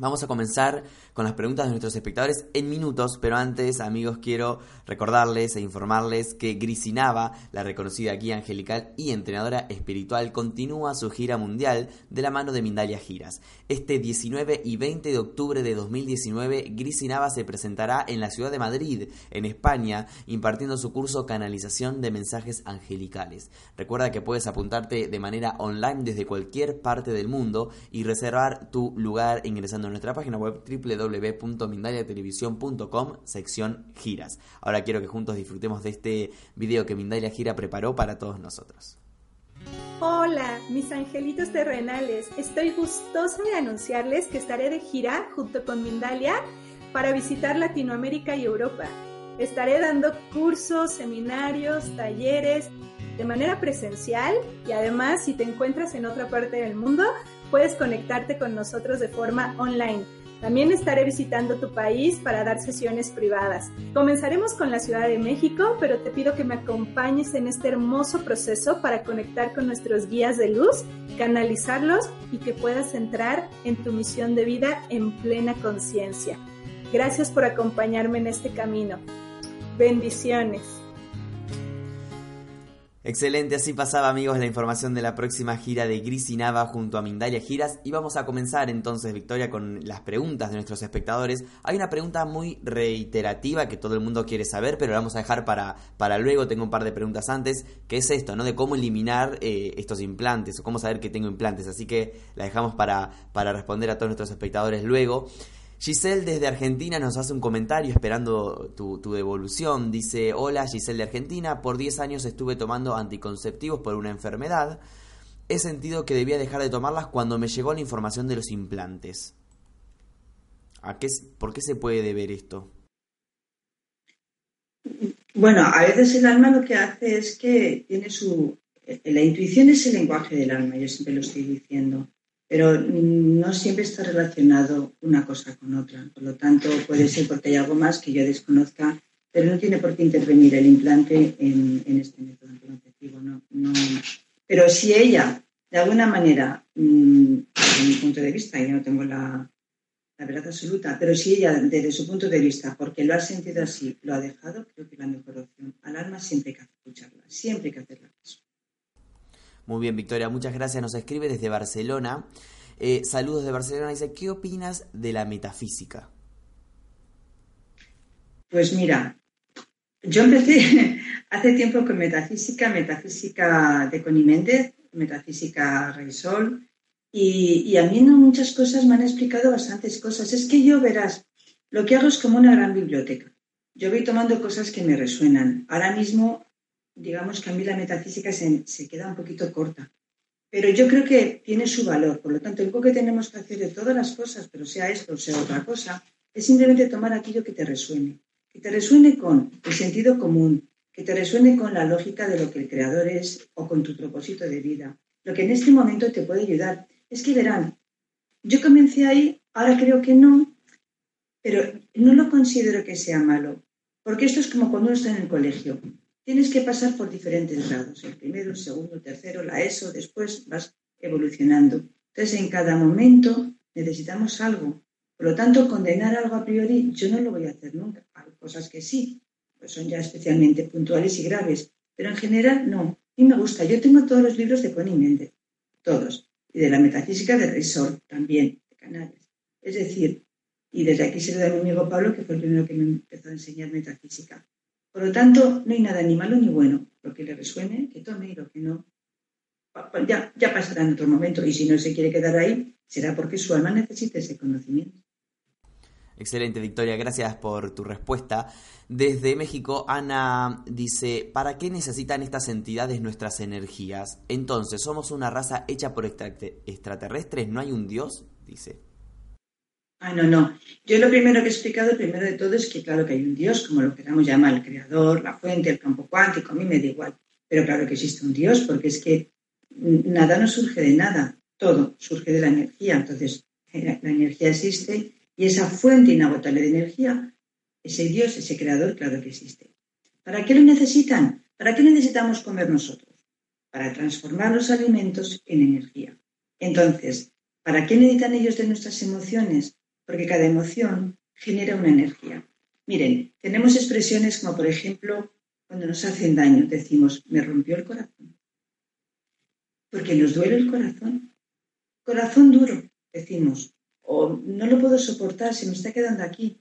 Vamos a comenzar con las preguntas de nuestros espectadores en minutos, pero antes, amigos, quiero recordarles e informarles que Grisinava, la reconocida guía angelical y entrenadora espiritual, continúa su gira mundial de la mano de Mindalia Giras. Este 19 y 20 de octubre de 2019, Grisinava se presentará en la ciudad de Madrid, en España, impartiendo su curso Canalización de Mensajes Angelicales. Recuerda que puedes apuntarte de manera online desde cualquier parte del mundo y reservar tu lugar ingresando nuestra página web www.mindaliatelevisión.com, sección giras. Ahora quiero que juntos disfrutemos de este video que Mindalia Gira preparó para todos nosotros. Hola, mis angelitos terrenales. Estoy gustosa de anunciarles que estaré de gira junto con Mindalia para visitar Latinoamérica y Europa. Estaré dando cursos, seminarios, talleres de manera presencial y además si te encuentras en otra parte del mundo, puedes conectarte con nosotros de forma online. También estaré visitando tu país para dar sesiones privadas. Comenzaremos con la Ciudad de México, pero te pido que me acompañes en este hermoso proceso para conectar con nuestros guías de luz, canalizarlos y que puedas entrar en tu misión de vida en plena conciencia. Gracias por acompañarme en este camino. Bendiciones. Excelente, así pasaba amigos la información de la próxima gira de Gris y Nava junto a Mindalia Giras y vamos a comenzar entonces Victoria con las preguntas de nuestros espectadores. Hay una pregunta muy reiterativa que todo el mundo quiere saber pero la vamos a dejar para, para luego, tengo un par de preguntas antes, que es esto, ¿no? De cómo eliminar eh, estos implantes o cómo saber que tengo implantes, así que la dejamos para, para responder a todos nuestros espectadores luego. Giselle desde Argentina nos hace un comentario esperando tu, devolución. Dice, hola Giselle de Argentina, por 10 años estuve tomando anticonceptivos por una enfermedad. He sentido que debía dejar de tomarlas cuando me llegó la información de los implantes. ¿A qué, ¿Por qué se puede deber esto? Bueno, a veces el alma lo que hace es que tiene su... La intuición es el lenguaje del alma, yo siempre lo estoy diciendo pero no siempre está relacionado una cosa con otra. Por lo tanto, puede ser porque hay algo más que yo desconozca, pero no tiene por qué intervenir el implante en, este método anticonceptivo. No, Pero si ella, de alguna manera, mm, desde mi punto de vista, yo no tengo la, verdad absoluta, pero si ella, desde su punto de vista, porque lo ha sentido así, lo ha dejado, creo que la mejor opción. Al alma siempre hay que escucharla, siempre hay que hacerla. Muy bien, Victoria, muchas gracias. Nos escribe desde Barcelona. Eh, saludos de Barcelona. Dice, ¿qué opinas de la metafísica? Pues mira, yo empecé hace tiempo con metafísica, metafísica de Coniméndez, metafísica Rey Sol, y, y, a mí no muchas cosas me han explicado bastantes cosas. Es que yo verás, lo que hago es como una gran biblioteca. Yo voy tomando cosas que me resuenan. Ahora mismo digamos que a mí la metafísica se, queda un poquito corta. Pero yo creo que tiene su valor. Por lo tanto, lo que tenemos que hacer de todas las cosas, pero sea esto o sea otra cosa, es simplemente tomar aquello que te resuene. Que te resuene con el sentido común, que te resuene con la lógica de lo que el creador es o con tu propósito de vida. Lo que en este momento te puede ayudar. Es que verán, yo comencé ahí, ahora creo que no, pero no lo considero que sea malo. Porque esto es como cuando uno está en el colegio tienes que pasar por diferentes grados, el primero, el segundo, el tercero, la ESO, después vas evolucionando. Entonces, en cada momento necesitamos algo. Por lo tanto, condenar algo a priori, yo no lo voy a hacer nunca. Hay cosas que sí, pues son ya especialmente puntuales y graves, pero en general no. Y me gusta. Yo tengo todos los libros de Connie Méndez, todos. Y de la metafísica de Resort también, de Canales. Es decir, y desde aquí se lo da a mi amigo Pablo, que fue el primero que me empezó a enseñar metafísica. Por lo tanto, no hay nada ni malo ni bueno. Lo que le resuene, que tome y lo que no, ya, ya pasará en otro momento. Y si no se quiere quedar ahí, será porque su alma necesita ese conocimiento. Excelente, Victoria. Gracias por tu respuesta. Desde México, Ana dice, ¿para qué necesitan estas entidades nuestras energías? Entonces, ¿somos una raza hecha por extraterrestres? ¿No hay un Dios? Dice. Ah, no, no. Yo lo primero que he explicado, primero de todo, es que claro que hay un Dios, como lo queramos llamar, el creador, la fuente, el campo cuántico, a mí me da igual. Pero claro que existe un Dios, porque es que nada no surge de nada, todo surge de la energía. Entonces, la energía existe y esa fuente inagotable de energía, ese Dios, ese creador, claro que existe. ¿Para qué lo necesitan? ¿Para qué necesitamos comer nosotros? Para transformar los alimentos en energía. Entonces, ¿para qué necesitan ellos de nuestras emociones? Porque cada emoción genera una energía. Miren, tenemos expresiones como, por ejemplo, cuando nos hacen daño, decimos, me rompió el corazón. Porque nos duele el corazón. Corazón duro, decimos, o no lo puedo soportar, se me está quedando aquí.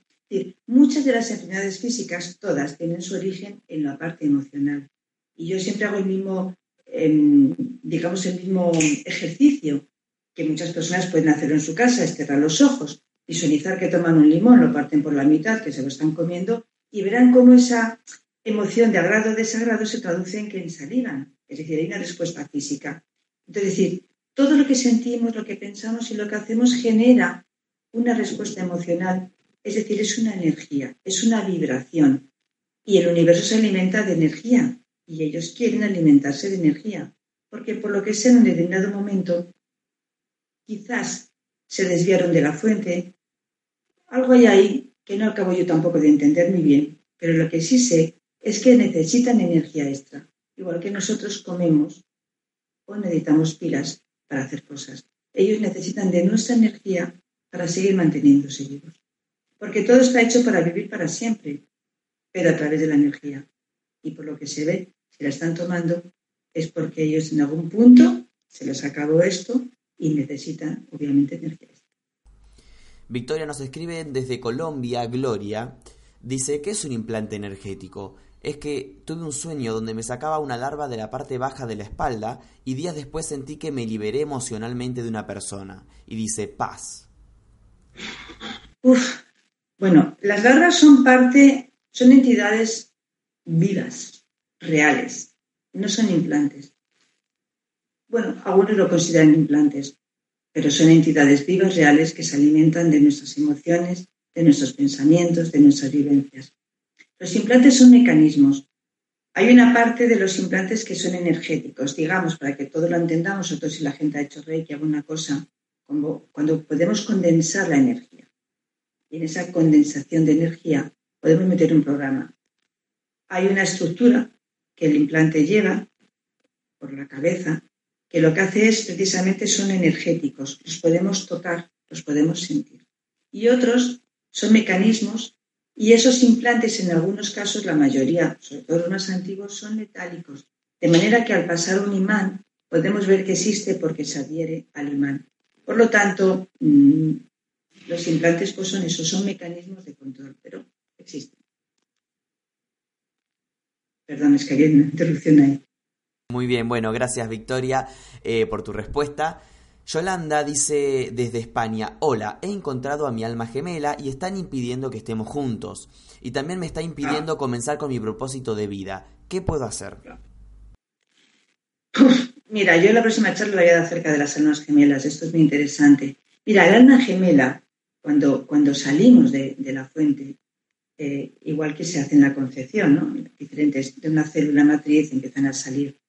muchas de las enfermedades físicas, todas, tienen su origen en la parte emocional. Y yo siempre hago el mismo, em, digamos, el mismo ejercicio que muchas personas pueden hacer en su casa, es cerrar los ojos, visualizar que toman un limón, lo parten por la mitad, que se lo están comiendo, y verán cómo esa emoción de agrado o desagrado se traduce en que ensalivan. Es decir, hay una respuesta física. Entonces, decir, todo lo que sentimos, lo que pensamos y lo que hacemos genera una respuesta emocional, es decir, es una energía, es una vibración. Y el universo se alimenta de energía y ellos quieren alimentarse de energía, porque por lo que sea en un determinado momento, quizás se desviaron de la fuente. Algo hay ahí que no acabo yo tampoco de entender muy bien, pero lo que sí sé es que necesitan energía extra, igual que nosotros comemos o necesitamos pilas para hacer cosas. Ellos necesitan de nuestra energía para seguir manteniéndose vivos. Porque todo está hecho para vivir para siempre, pero a través de la energía. Y por lo que se ve, si la están tomando, es porque ellos en algún punto se les acabó esto y necesitan, obviamente, energía. Victoria nos escribe desde Colombia, Gloria. Dice, ¿qué es un implante energético? es que tuve un sueño donde me sacaba una larva de la parte baja de la espalda y días después sentí que me liberé emocionalmente de una persona. Y dice, paz. Uf, bueno, las larvas son parte, son entidades vivas, reales, no son implantes. Bueno, algunos lo consideran implantes, pero son entidades vivas, reales, que se alimentan de nuestras emociones, de nuestros pensamientos, de nuestras vivencias. Los implantes son mecanismos. Hay una parte de los implantes que son energéticos, digamos, para que todo lo entendamos, nosotros si la gente ha hecho reiki, alguna cosa, como cuando podemos condensar la energía. Y en esa condensación de energía podemos meter un programa. Hay una estructura que el implante lleva por la cabeza, que lo que hace es precisamente son energéticos, los podemos tocar, los podemos sentir. Y otros son mecanismos y esos implantes, en algunos casos, la mayoría, sobre todo los más antiguos, son metálicos. De manera que al pasar un imán podemos ver que existe porque se adhiere al imán. Por lo tanto, mm, los implantes pues son esos, son mecanismos de control, pero existen. Perdón, es que hay una interrupción ahí. Muy bien, bueno, gracias Victoria eh, por tu respuesta. Yolanda dice desde España, hola, he encontrado a mi alma gemela y están impidiendo que estemos juntos. Y también me está impidiendo comenzar con mi propósito de vida. ¿Qué puedo hacer? mira, yo la próxima charla la voy a dar acerca de las almas gemelas. Esto es muy interesante. Mira, el alma gemela, cuando, cuando salimos de, la fuente, eh, igual que se hace en la concepción, ¿no? Diferentes de una célula matriz empiezan a salir.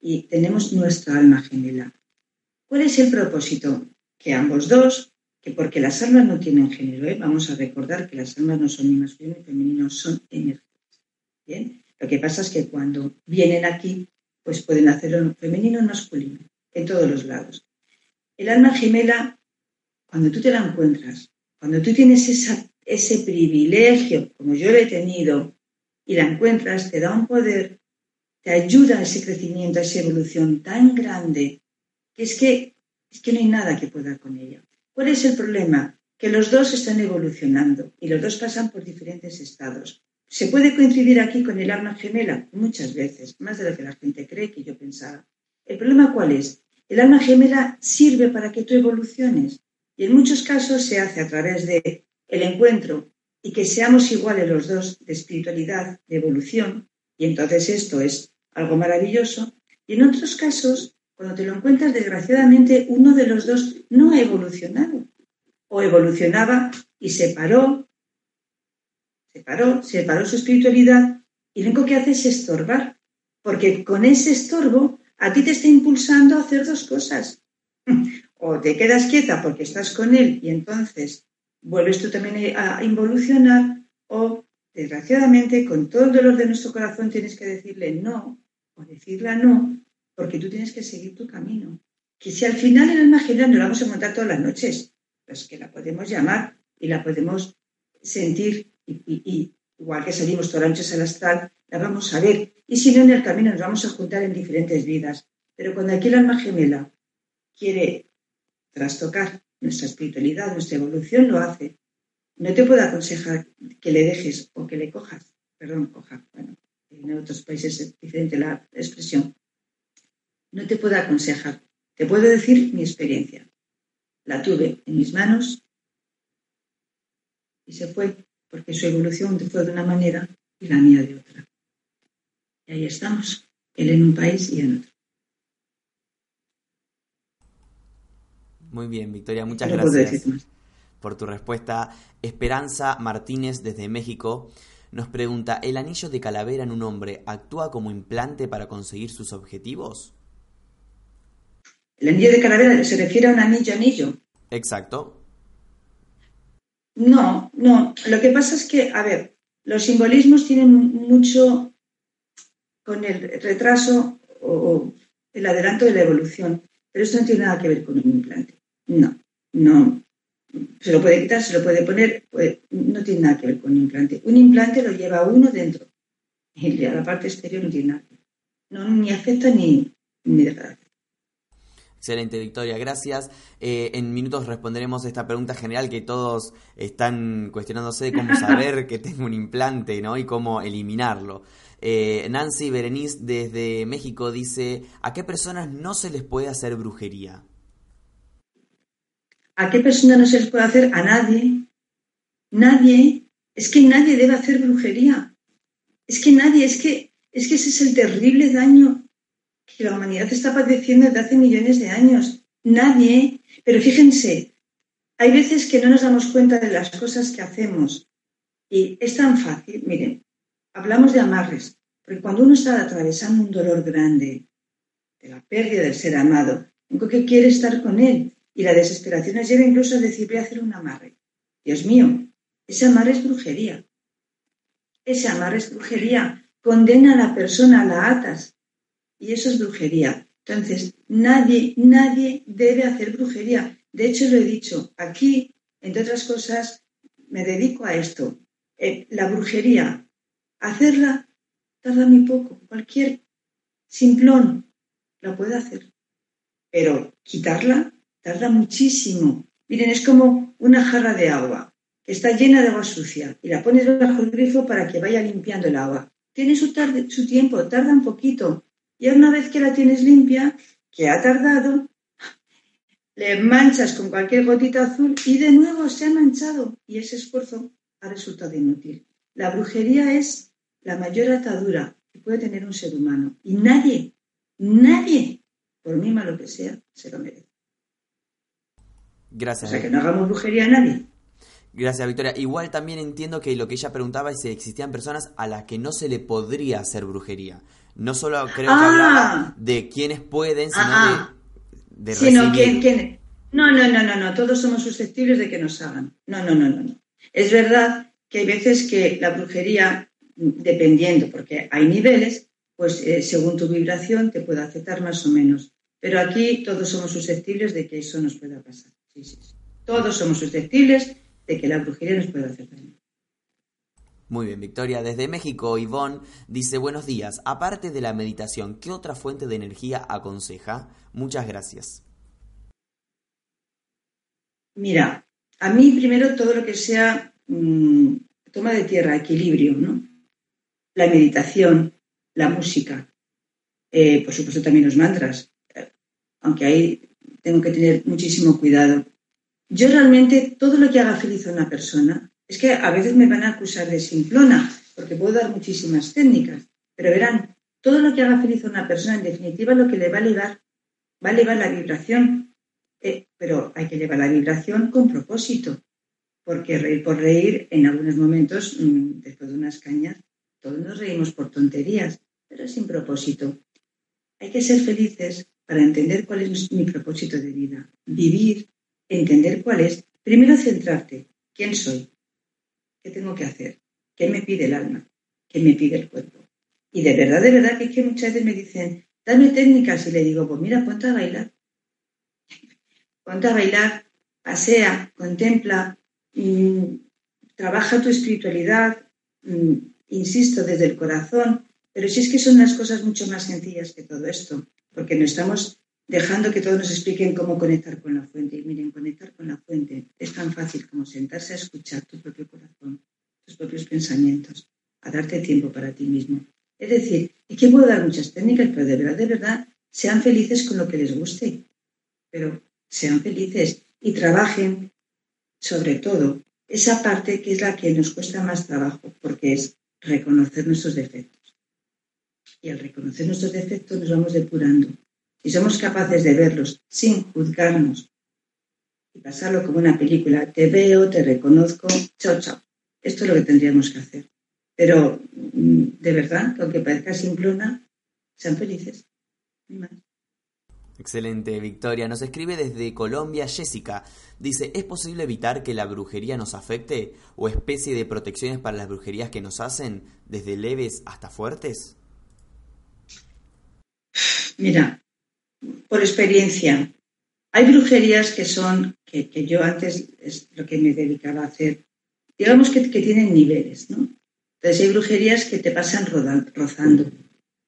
Y tenemos nuestra alma gemela. ¿Cuál es el propósito? Que ambos dos, que porque las almas no tienen género, ¿eh? vamos a recordar que las almas no son ni masculino ni femenino, son energías. ¿Bien? Lo que pasa es que cuando vienen aquí, pues pueden hacerlo femenino o masculino, en todos los lados. El alma gemela, cuando tú te la encuentras, cuando tú tienes ese privilegio, como yo lo he tenido, y la encuentras, te da un poder, te ayuda a ese crecimiento, a esa evolución tan grande, que es que, es que no hay nada que pueda con ella. ¿Cuál es el problema? Que los dos están evolucionando y los dos pasan por diferentes estados. ¿Se puede coincidir aquí con el alma gemela? Muchas veces, más de lo que la gente cree que yo pensaba. ¿El problema cuál es? El alma gemela sirve para que tú evoluciones y en muchos casos se hace a través de el encuentro y que seamos iguales los dos de espiritualidad, de evolución, y entonces esto es algo maravilloso. Y en otros casos, cuando te lo encuentras, desgraciadamente, uno de los dos no ha evolucionado. O evolucionaba y se paró, se paró, se paró su espiritualidad, y lo único que hace es estorbar. Porque con ese estorbo, a ti te está impulsando a hacer dos cosas. O te quedas quieta porque estás con él y entonces vuelves tú también a involucionar o, desgraciadamente, con todo el dolor de nuestro corazón tienes que decirle no o decirla no, porque tú tienes que seguir tu camino. Que si al final en alma gemela no la vamos a montar todas las noches, pues que la podemos llamar y la podemos sentir y, igual que salimos todas las noches al astral, la vamos a ver. Y si no, en el camino nos vamos a juntar en diferentes vidas. Pero cuando aquí el alma gemela quiere trastocar nuestra espiritualidad, nuestra evolución lo hace. No te puedo aconsejar que le dejes o que le cojas, perdón, coja, bueno, en otros países es diferente la expresión. No te puedo aconsejar, te puedo decir mi experiencia. La tuve en mis manos y se fue porque su evolución fue de una manera y la mía de otra. Y ahí estamos, él en un país y en otro. Muy bien, Victoria, muchas gracias por tu respuesta. Esperanza Martínez desde México nos pregunta, ¿el anillo de calavera en un hombre actúa como implante para conseguir sus objetivos? ¿El anillo de calavera se refiere a un anillo anillo? Exacto. No, no. Lo que pasa es que, a ver, los simbolismos tienen mucho con el retraso o el adelanto de la evolución, pero esto no tiene nada que ver con un implante. No, no. Se lo puede quitar, se lo puede poner, pues, no tiene nada que ver con un implante. Un implante lo lleva uno dentro y la parte exterior no tiene nada. No, ni afecta ni, ni degrada. Excelente, Victoria, gracias. Eh, en minutos responderemos esta pregunta general que todos están cuestionándose de cómo saber que tengo un implante ¿no? y cómo eliminarlo. Eh, Nancy Berenice desde México dice, ¿a qué personas no se les puede hacer brujería? ¿A qué persona no se les puede hacer? A nadie. Nadie. Es que nadie debe hacer brujería. Es que nadie, es que, es que ese es el terrible daño que la humanidad está padeciendo desde hace millones de años. Nadie. Pero fíjense, hay veces que no nos damos cuenta de las cosas que hacemos. Y es tan fácil. Miren, hablamos de amarres, porque cuando uno está atravesando un dolor grande, de la pérdida del ser amado, que quiere estar con él, y la desesperación nos lleva incluso a decir, voy a hacer un amarre. Dios mío, ese amarre es brujería. Ese amarre es brujería. Condena a la persona, la atas. Y eso es brujería. Entonces, nadie, nadie debe hacer brujería. De hecho, lo he dicho, aquí, entre otras cosas, me dedico a esto. Eh, la brujería, hacerla tarda muy poco. Cualquier simplón la puede hacer. Pero quitarla tarda muchísimo. Miren, es como una jarra de agua que está llena de agua sucia y la pones bajo el grifo para que vaya limpiando el agua. Tiene su, tiempo, tarda un poquito. Y una vez que la tienes limpia, que ha tardado, le manchas con cualquier gotita azul y de nuevo se ha manchado y ese esfuerzo ha resultado inútil. La brujería es la mayor atadura que puede tener un ser humano y nadie, nadie, por mí malo que sea, se lo merece. Gracias. O sea, que no hagamos brujería a nadie. Gracias, Victoria. Igual también entiendo que lo que ella preguntaba es si existían personas a las que no se le podría hacer brujería. No solo creo que ah. hablaba de quienes pueden, sino ah, de, de sino que, No, no, no, no, no. Todos somos susceptibles de que nos hagan. No, no, no, no, no. Es verdad que hay veces que la brujería dependiendo, porque hay niveles, pues eh, según tu vibración te puede afectar más o menos. Pero aquí todos somos susceptibles de que eso nos pueda pasar. Todos somos susceptibles de que la brujería nos pueda hacer daño. Muy bien, Victoria. Desde México, Ivonne dice, buenos días. Aparte de la meditación, ¿qué otra fuente de energía aconseja? Muchas gracias. Mira, a mí primero todo lo que sea mm, toma de tierra, equilibrio, ¿no? La meditación, la música, eh, por supuesto también los mantras, aunque ahí tengo que tener muchísimo cuidado. Yo realmente todo lo que haga feliz a una persona, es que a veces me van a acusar de simplona, porque puedo dar muchísimas técnicas, pero verán, todo lo que haga feliz a una persona, en definitiva, lo que le va a elevar, va a elevar la vibración, eh, pero hay que llevar la vibración con propósito, porque reír por reír, en algunos momentos, mm, después de unas cañas, todos nos reímos por tonterías, pero sin propósito. Hay que ser felices para entender cuál es mi propósito de vida. Vivir, entender cuál es. Primero centrarte. ¿Quién soy? ¿Qué tengo que hacer? ¿Qué me pide el alma? ¿Qué me pide el cuerpo? Y de verdad, de verdad que es que muchas veces me dicen, dame técnicas y le digo, pues mira, ponte a bailar. Ponte a bailar, pasea, contempla, mm, trabaja tu espiritualidad, mm, insisto, desde el corazón, pero si es que son unas cosas mucho más sencillas que todo esto porque no estamos dejando que todos nos expliquen cómo conectar con la fuente. Y miren, conectar con la fuente es tan fácil como sentarse a escuchar tu propio corazón, tus propios pensamientos, a darte tiempo para ti mismo. Es decir, y que puedo dar muchas técnicas, pero de verdad, de verdad, sean felices con lo que les guste, pero sean felices y trabajen sobre todo esa parte que es la que nos cuesta más trabajo, porque es reconocer nuestros defectos y al reconocer nuestros defectos nos vamos depurando. Si somos capaces de verlos sin juzgarnos y pasarlo como una película, te veo, te reconozco, chao, chao. Esto es lo que tendríamos que hacer. Pero mm, de verdad, aunque parezca simplona, sean felices. Excelente, Victoria. Nos escribe desde Colombia Jessica. Dice, ¿es posible evitar que la brujería nos afecte o especie de protecciones para las brujerías que nos hacen, desde leves hasta fuertes? Mira, por experiencia, hay brujerías que son, que, yo antes es lo que me dedicaba a hacer, digamos que, tienen niveles, ¿no? Entonces hay brujerías que te pasan rozando,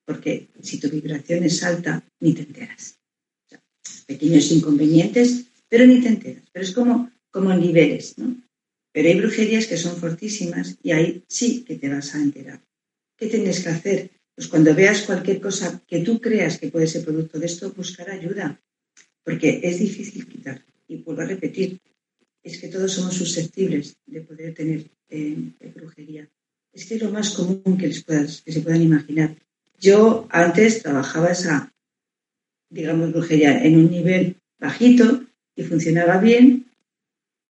porque si tu vibración es alta, ni te enteras. pequeños inconvenientes, pero ni te enteras. Pero es como, como niveles, ¿no? Pero hay brujerías que son fortísimas y ahí sí que te vas a enterar. ¿Qué tienes que hacer? Pues cuando veas cualquier cosa que tú creas que puede ser producto de esto, buscar ayuda, porque es difícil quitar. Y vuelvo a repetir, es que todos somos susceptibles de poder tener eh, brujería. Es que es lo más común que, les puedas, que se puedan imaginar. Yo antes trabajaba esa, digamos, brujería en un nivel bajito y funcionaba bien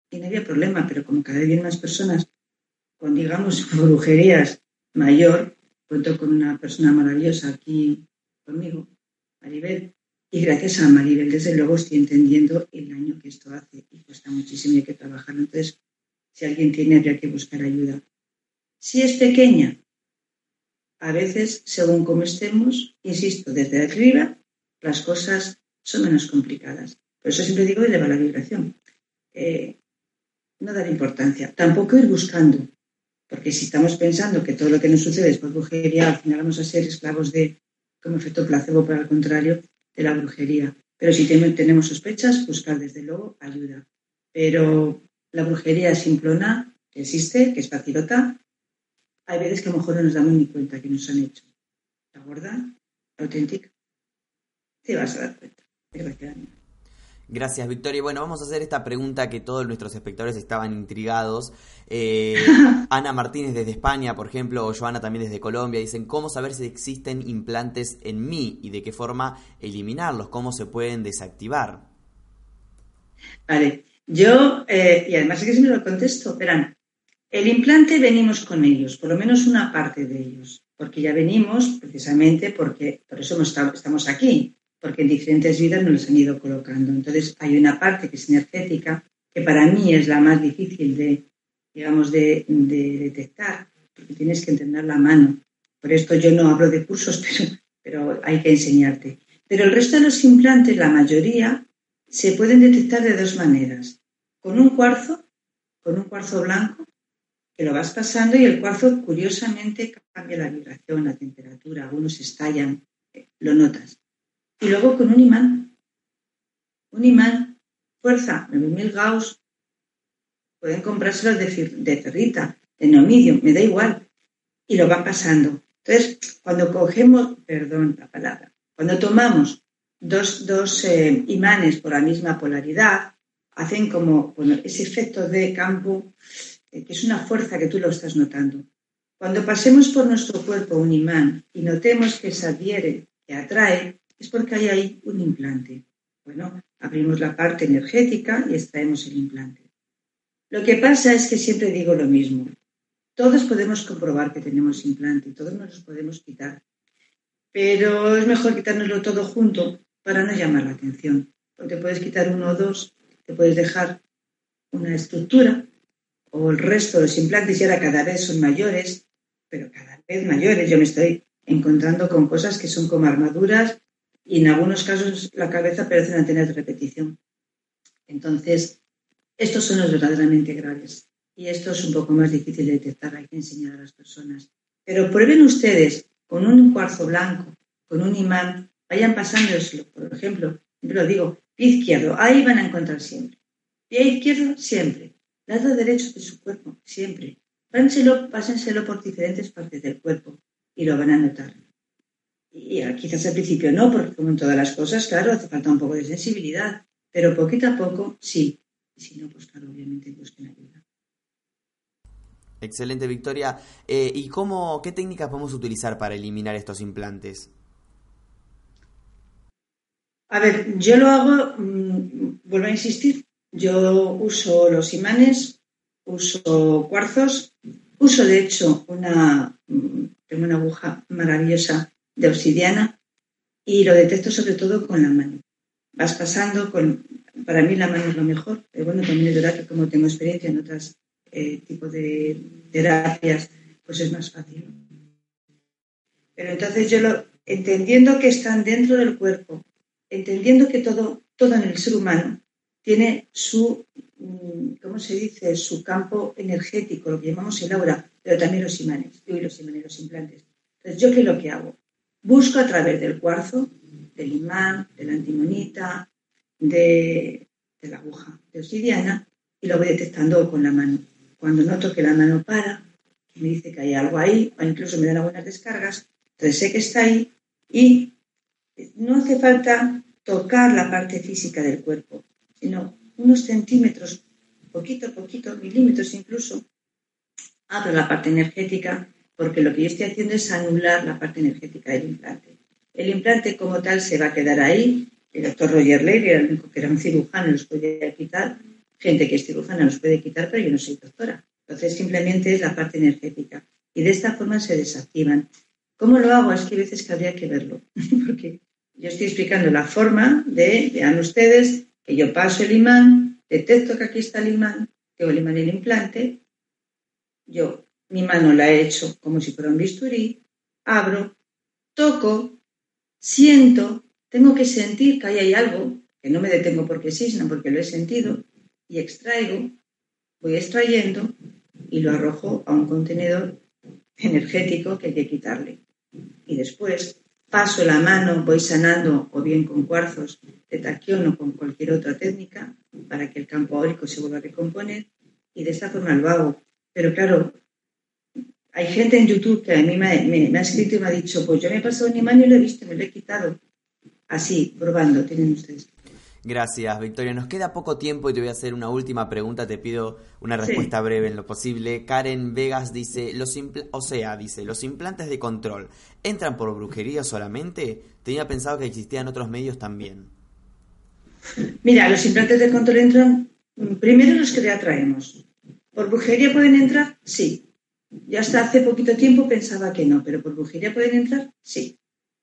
y no había problema, pero como cada vez más personas con, digamos, brujerías mayor, cuento con una persona maravillosa aquí conmigo, Maribel, y gracias a Maribel, desde luego, estoy entendiendo el daño que esto hace y cuesta muchísimo y hay que trabajarlo. Entonces, si alguien tiene, habría que buscar ayuda. Si es pequeña, a veces, según como estemos, insisto, desde arriba, las cosas son menos complicadas. Por eso siempre digo elevar la vibración. Eh, no dar importancia. Tampoco ir buscando. Porque si estamos pensando que todo lo que nos sucede es por brujería, al final vamos a ser esclavos de, como efecto placebo, por el contrario, de la brujería. Pero si tenemos sospechas, buscar desde luego ayuda. Pero la brujería simplona, que existe, que es facilota, hay veces que a lo mejor no nos damos ni cuenta que nos han hecho. La gorda, la auténtica, te vas a dar cuenta, desgraciadamente. Gracias, Victoria. Bueno, vamos a hacer esta pregunta que todos nuestros espectadores estaban intrigados. Eh, Ana Martínez desde España, por ejemplo, o Joana también desde Colombia, dicen, ¿cómo saber si existen implantes en mí y de qué forma eliminarlos? ¿Cómo se pueden desactivar? Vale, yo, eh, y además es que si me lo contesto, verán, el implante venimos con ellos, por lo menos una parte de ellos, porque ya venimos precisamente porque por eso estamos aquí, porque en diferentes vidas nos los han ido colocando. Entonces, hay una parte que es energética, que para mí es la más difícil de, digamos, de, detectar, porque tienes que entrenar la mano. Por esto yo no hablo de cursos, pero, pero hay que enseñarte. Pero el resto de los implantes, la mayoría, se pueden detectar de dos maneras. Con un cuarzo, con un cuarzo blanco, que lo vas pasando y el cuarzo curiosamente cambia la vibración, la temperatura, algunos estallan, eh, lo notas. Y luego con un imán. Un imán, fuerza, 9000 Gauss, pueden comprárselo de, de ferrita, de neomidio, me da igual. Y lo van pasando. Entonces, cuando cogemos, perdón la palabra, cuando tomamos dos, dos eh, imanes por la misma polaridad, hacen como ese efecto de campo, eh, que es una fuerza que tú lo estás notando. Cuando pasemos por nuestro cuerpo un imán y notemos que se adhiere, que atrae, es porque hay ahí un implante. Bueno, abrimos la parte energética y extraemos el implante. Lo que pasa es que siempre digo lo mismo. Todos podemos comprobar que tenemos implante, todos nos los podemos quitar. Pero es mejor quitárnoslo todo junto para no llamar la atención. Porque puedes quitar uno o dos, te puedes dejar una estructura o el resto de los implantes y ahora cada vez son mayores, pero cada vez mayores. Yo me estoy encontrando con cosas que son como armaduras y en algunos casos la cabeza parece una antena de repetición. Entonces, estos son los verdaderamente graves. Y esto es un poco más difícil de detectar, hay que enseñar a las personas. Pero prueben ustedes con un cuarzo blanco, con un imán, vayan pasándoselo. Por ejemplo, siempre lo digo, pie izquierdo, ahí van a encontrar siempre. Pie izquierdo, siempre. Lado derecho de su cuerpo, siempre. Pásenselo, pásenselo por diferentes partes del cuerpo y lo van a notar. Y quizás al principio no, porque como en todas las cosas, claro, hace falta un poco de sensibilidad, pero poquito a poco sí. Y si no, pues claro, obviamente busquen ayuda. Excelente, Victoria. Eh, ¿Y cómo, qué técnicas podemos utilizar para eliminar estos implantes? A ver, yo lo hago, mm, vuelvo a insistir, yo uso los imanes, uso cuarzos, uso de hecho una, mm, tengo una aguja maravillosa de obsidiana y lo detecto sobre todo con la mano. Vas pasando con, para mí la mano es lo mejor, pero bueno, también es verdad que como tengo experiencia en otros eh, tipos de terapias, pues es más fácil. Pero entonces yo lo, entendiendo que están dentro del cuerpo, entendiendo que todo, todo en el ser humano tiene su, mm, ¿cómo se dice?, su campo energético, lo que llamamos el aura, pero también los imanes, y los imanes, los implantes. Entonces, ¿yo qué es lo que hago? Busco a través del cuarzo, del imán, de la antimonita, de, la aguja de obsidiana y lo voy detectando con la mano. Cuando noto que la mano para, me dice que hay algo ahí, o incluso me dan algunas descargas, entonces sé que está ahí y no hace falta tocar la parte física del cuerpo, sino unos centímetros, poquito a poquito, milímetros incluso, abro la parte energética porque lo que yo estoy haciendo es anular la parte energética del implante. El implante como tal se va a quedar ahí. El doctor Roger Levy era el único que era un cirujano, los podía quitar. Gente que es cirujana los puede quitar, pero yo no soy doctora. Entonces simplemente es la parte energética. Y de esta forma se desactivan. ¿Cómo lo hago? Es que hay veces que habría que verlo. Porque yo estoy explicando la forma de, vean ustedes, que yo paso el imán, detecto que aquí está el imán, tengo el imán y el implante, yo mi mano la he hecho como si fuera un bisturí, abro, toco, siento, tengo que sentir que ahí hay algo, que no me detengo porque sí, porque lo he sentido, y extraigo, voy extrayendo y lo arrojo a un contenedor energético que hay que quitarle. Y después paso la mano, voy sanando o bien con cuarzos de taquión o con cualquier otra técnica para que el campo áurico se vuelva a recomponer y de esta forma lo hago. Pero claro, hay gente en YouTube que a mí me, ha escrito y me ha dicho, pues yo me he pasado un imán y lo he visto, me lo he quitado. Así, probando, tienen ustedes. Gracias, Victoria. Nos queda poco tiempo y te voy a hacer una última pregunta. Te pido una respuesta breve en lo posible. Karen Vegas dice, los o sea, dice, los implantes de control entran por brujería solamente. Tenía pensado que existían otros medios también. Mira, los implantes de control entran primero los que ya traemos. ¿Por brujería pueden entrar? Sí. Ya hasta hace poquito tiempo pensaba que no, pero por brujería pueden entrar, sí.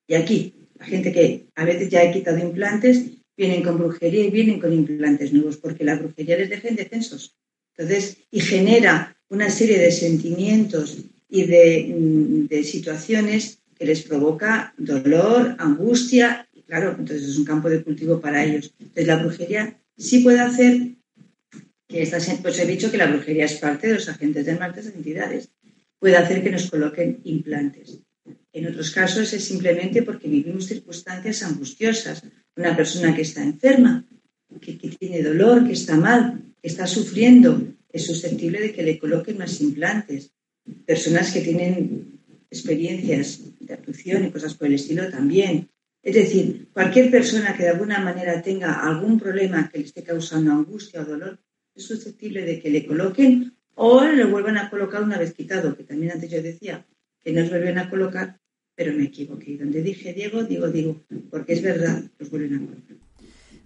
Y aquí, la gente que a veces ya ha quitado implantes, vienen con brujería y vienen con implantes nuevos, porque la brujería les deja indefensos. Entonces, y genera una serie de sentimientos y de, mm, de situaciones que les provoca dolor, angustia, y claro, entonces es un campo de cultivo para ellos. Entonces la brujería sí puede hacer que estas, pues he dicho que la brujería es parte de los agentes de mal de entidades, puede hacer que nos coloquen implantes. En otros casos es simplemente porque vivimos circunstancias angustiosas. Una persona que está enferma, que, tiene dolor, que está mal, que está sufriendo, es susceptible de que le coloquen más implantes. Personas que tienen experiencias de abducción y cosas por el estilo también. Es decir, cualquier persona que de alguna manera tenga algún problema que le esté causando angustia o dolor es susceptible de que le coloquen o le vuelvan a colocar una vez quitado, que también antes yo decía que nos vuelven a colocar, pero me equivoqué. Donde dije Diego, digo, digo, porque es verdad, los vuelven a colocar.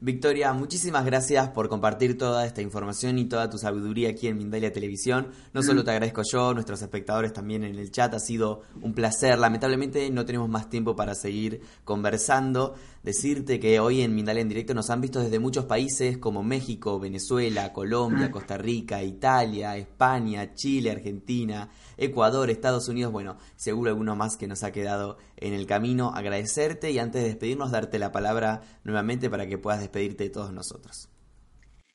Victoria, muchísimas gracias por compartir toda esta información y toda tu sabiduría aquí en Mindalia Televisión. No solo te agradezco yo, nuestros espectadores también en el chat, ha sido un placer. Lamentablemente no tenemos más tiempo para seguir conversando. Decirte que hoy en Mindalia en directo nos han visto desde muchos países como México, Venezuela, Colombia, Costa Rica, Italia, España, Chile, Argentina, Ecuador, Estados Unidos, bueno, seguro alguno más que nos ha quedado en el camino. Agradecerte y antes de despedirnos darte la palabra nuevamente para que puedas despedirte de todos nosotros.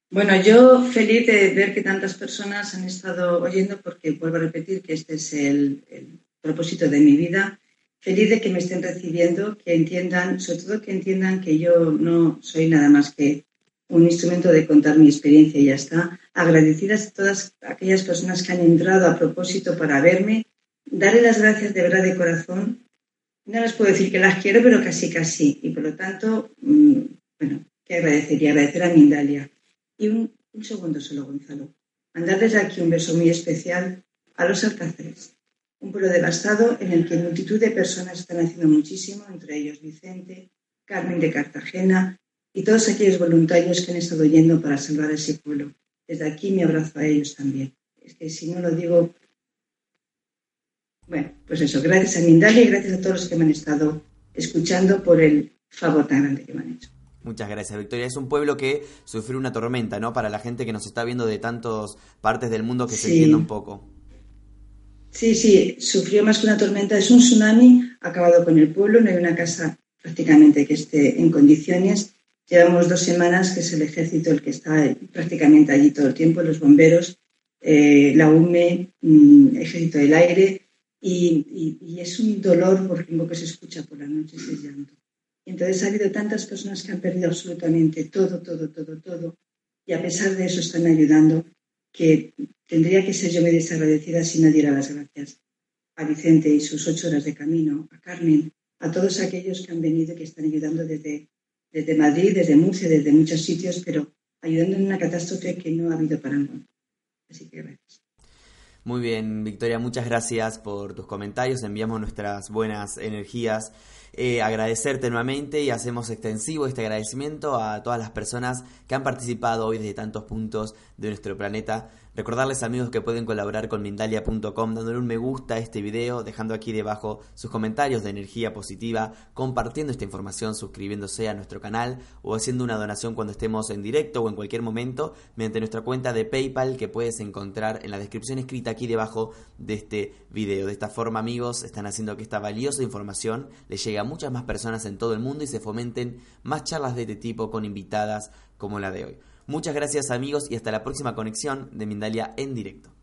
Bueno, yo feliz de ver que tantas personas han estado oyendo porque vuelvo a repetir que este es el, el propósito de mi vida. Feliz de que me estén recibiendo, que entiendan, sobre todo que entiendan que yo no soy nada más que un instrumento de contar mi experiencia y ya está. Agradecidas a todas aquellas personas que han entrado a propósito para verme, darle las gracias de verdad de corazón. No les puedo decir que las quiero, pero casi casi. Y por lo tanto, mm, bueno, que agradecería, agradecer a Mindalia. Y un, segundo solo, Gonzalo. Mandarles aquí un beso muy especial a los alcáceres. Un pueblo devastado en el que multitud de personas están haciendo muchísimo, entre ellos Vicente, Carmen de Cartagena, y todos aquellos voluntarios que han estado yendo para salvar a ese pueblo. Desde aquí me abrazo a ellos también. Es que si no lo digo, bueno, pues eso, gracias a Mindalia y gracias a todos los que me han estado escuchando por el favor tan grande que me han hecho. Muchas gracias, Victoria. Es un pueblo que sufrió una tormenta, ¿no? Para la gente que nos está viendo de tantas partes del mundo que se entienda un poco. Sí, sí, sufrió más que una tormenta. Es un tsunami, ha acabado con el pueblo, no hay una casa prácticamente que esté en condiciones Llevamos dos semanas que es el ejército el que está prácticamente allí todo el tiempo, los bomberos, eh, la UME, mm, Ejército del Aire, y, es un dolor porque lo que se escucha por la noche ese llanto. entonces ha habido tantas personas que han perdido absolutamente todo, todo, todo, todo, y a pesar de eso están ayudando, que tendría que ser yo muy desagradecida si no diera las gracias a Vicente y sus ocho horas de camino, a Carmen, a todos aquellos que han venido y que están ayudando desde desde Madrid, desde Murcia, desde muchos sitios, pero ayudando en una catástrofe que no ha habido parangón. Así que gracias. Muy bien, Victoria, muchas gracias por tus comentarios. Enviamos nuestras buenas energías. Eh, agradecerte nuevamente y hacemos extensivo este agradecimiento a todas las personas que han participado hoy desde tantos puntos de nuestro planeta. Recordarles amigos que pueden colaborar con Mindalia.com dándole un me gusta a este video, dejando aquí debajo sus comentarios de energía positiva, compartiendo esta información, suscribiéndose a nuestro canal o haciendo una donación cuando estemos en directo o en cualquier momento mediante nuestra cuenta de PayPal que puedes encontrar en la descripción escrita aquí debajo de este video. De esta forma amigos están haciendo que esta valiosa información le llegue a muchas más personas en todo el mundo y se fomenten más charlas de este tipo con invitadas como la de hoy. Muchas gracias amigos y hasta la próxima conexión de Mindalia en directo.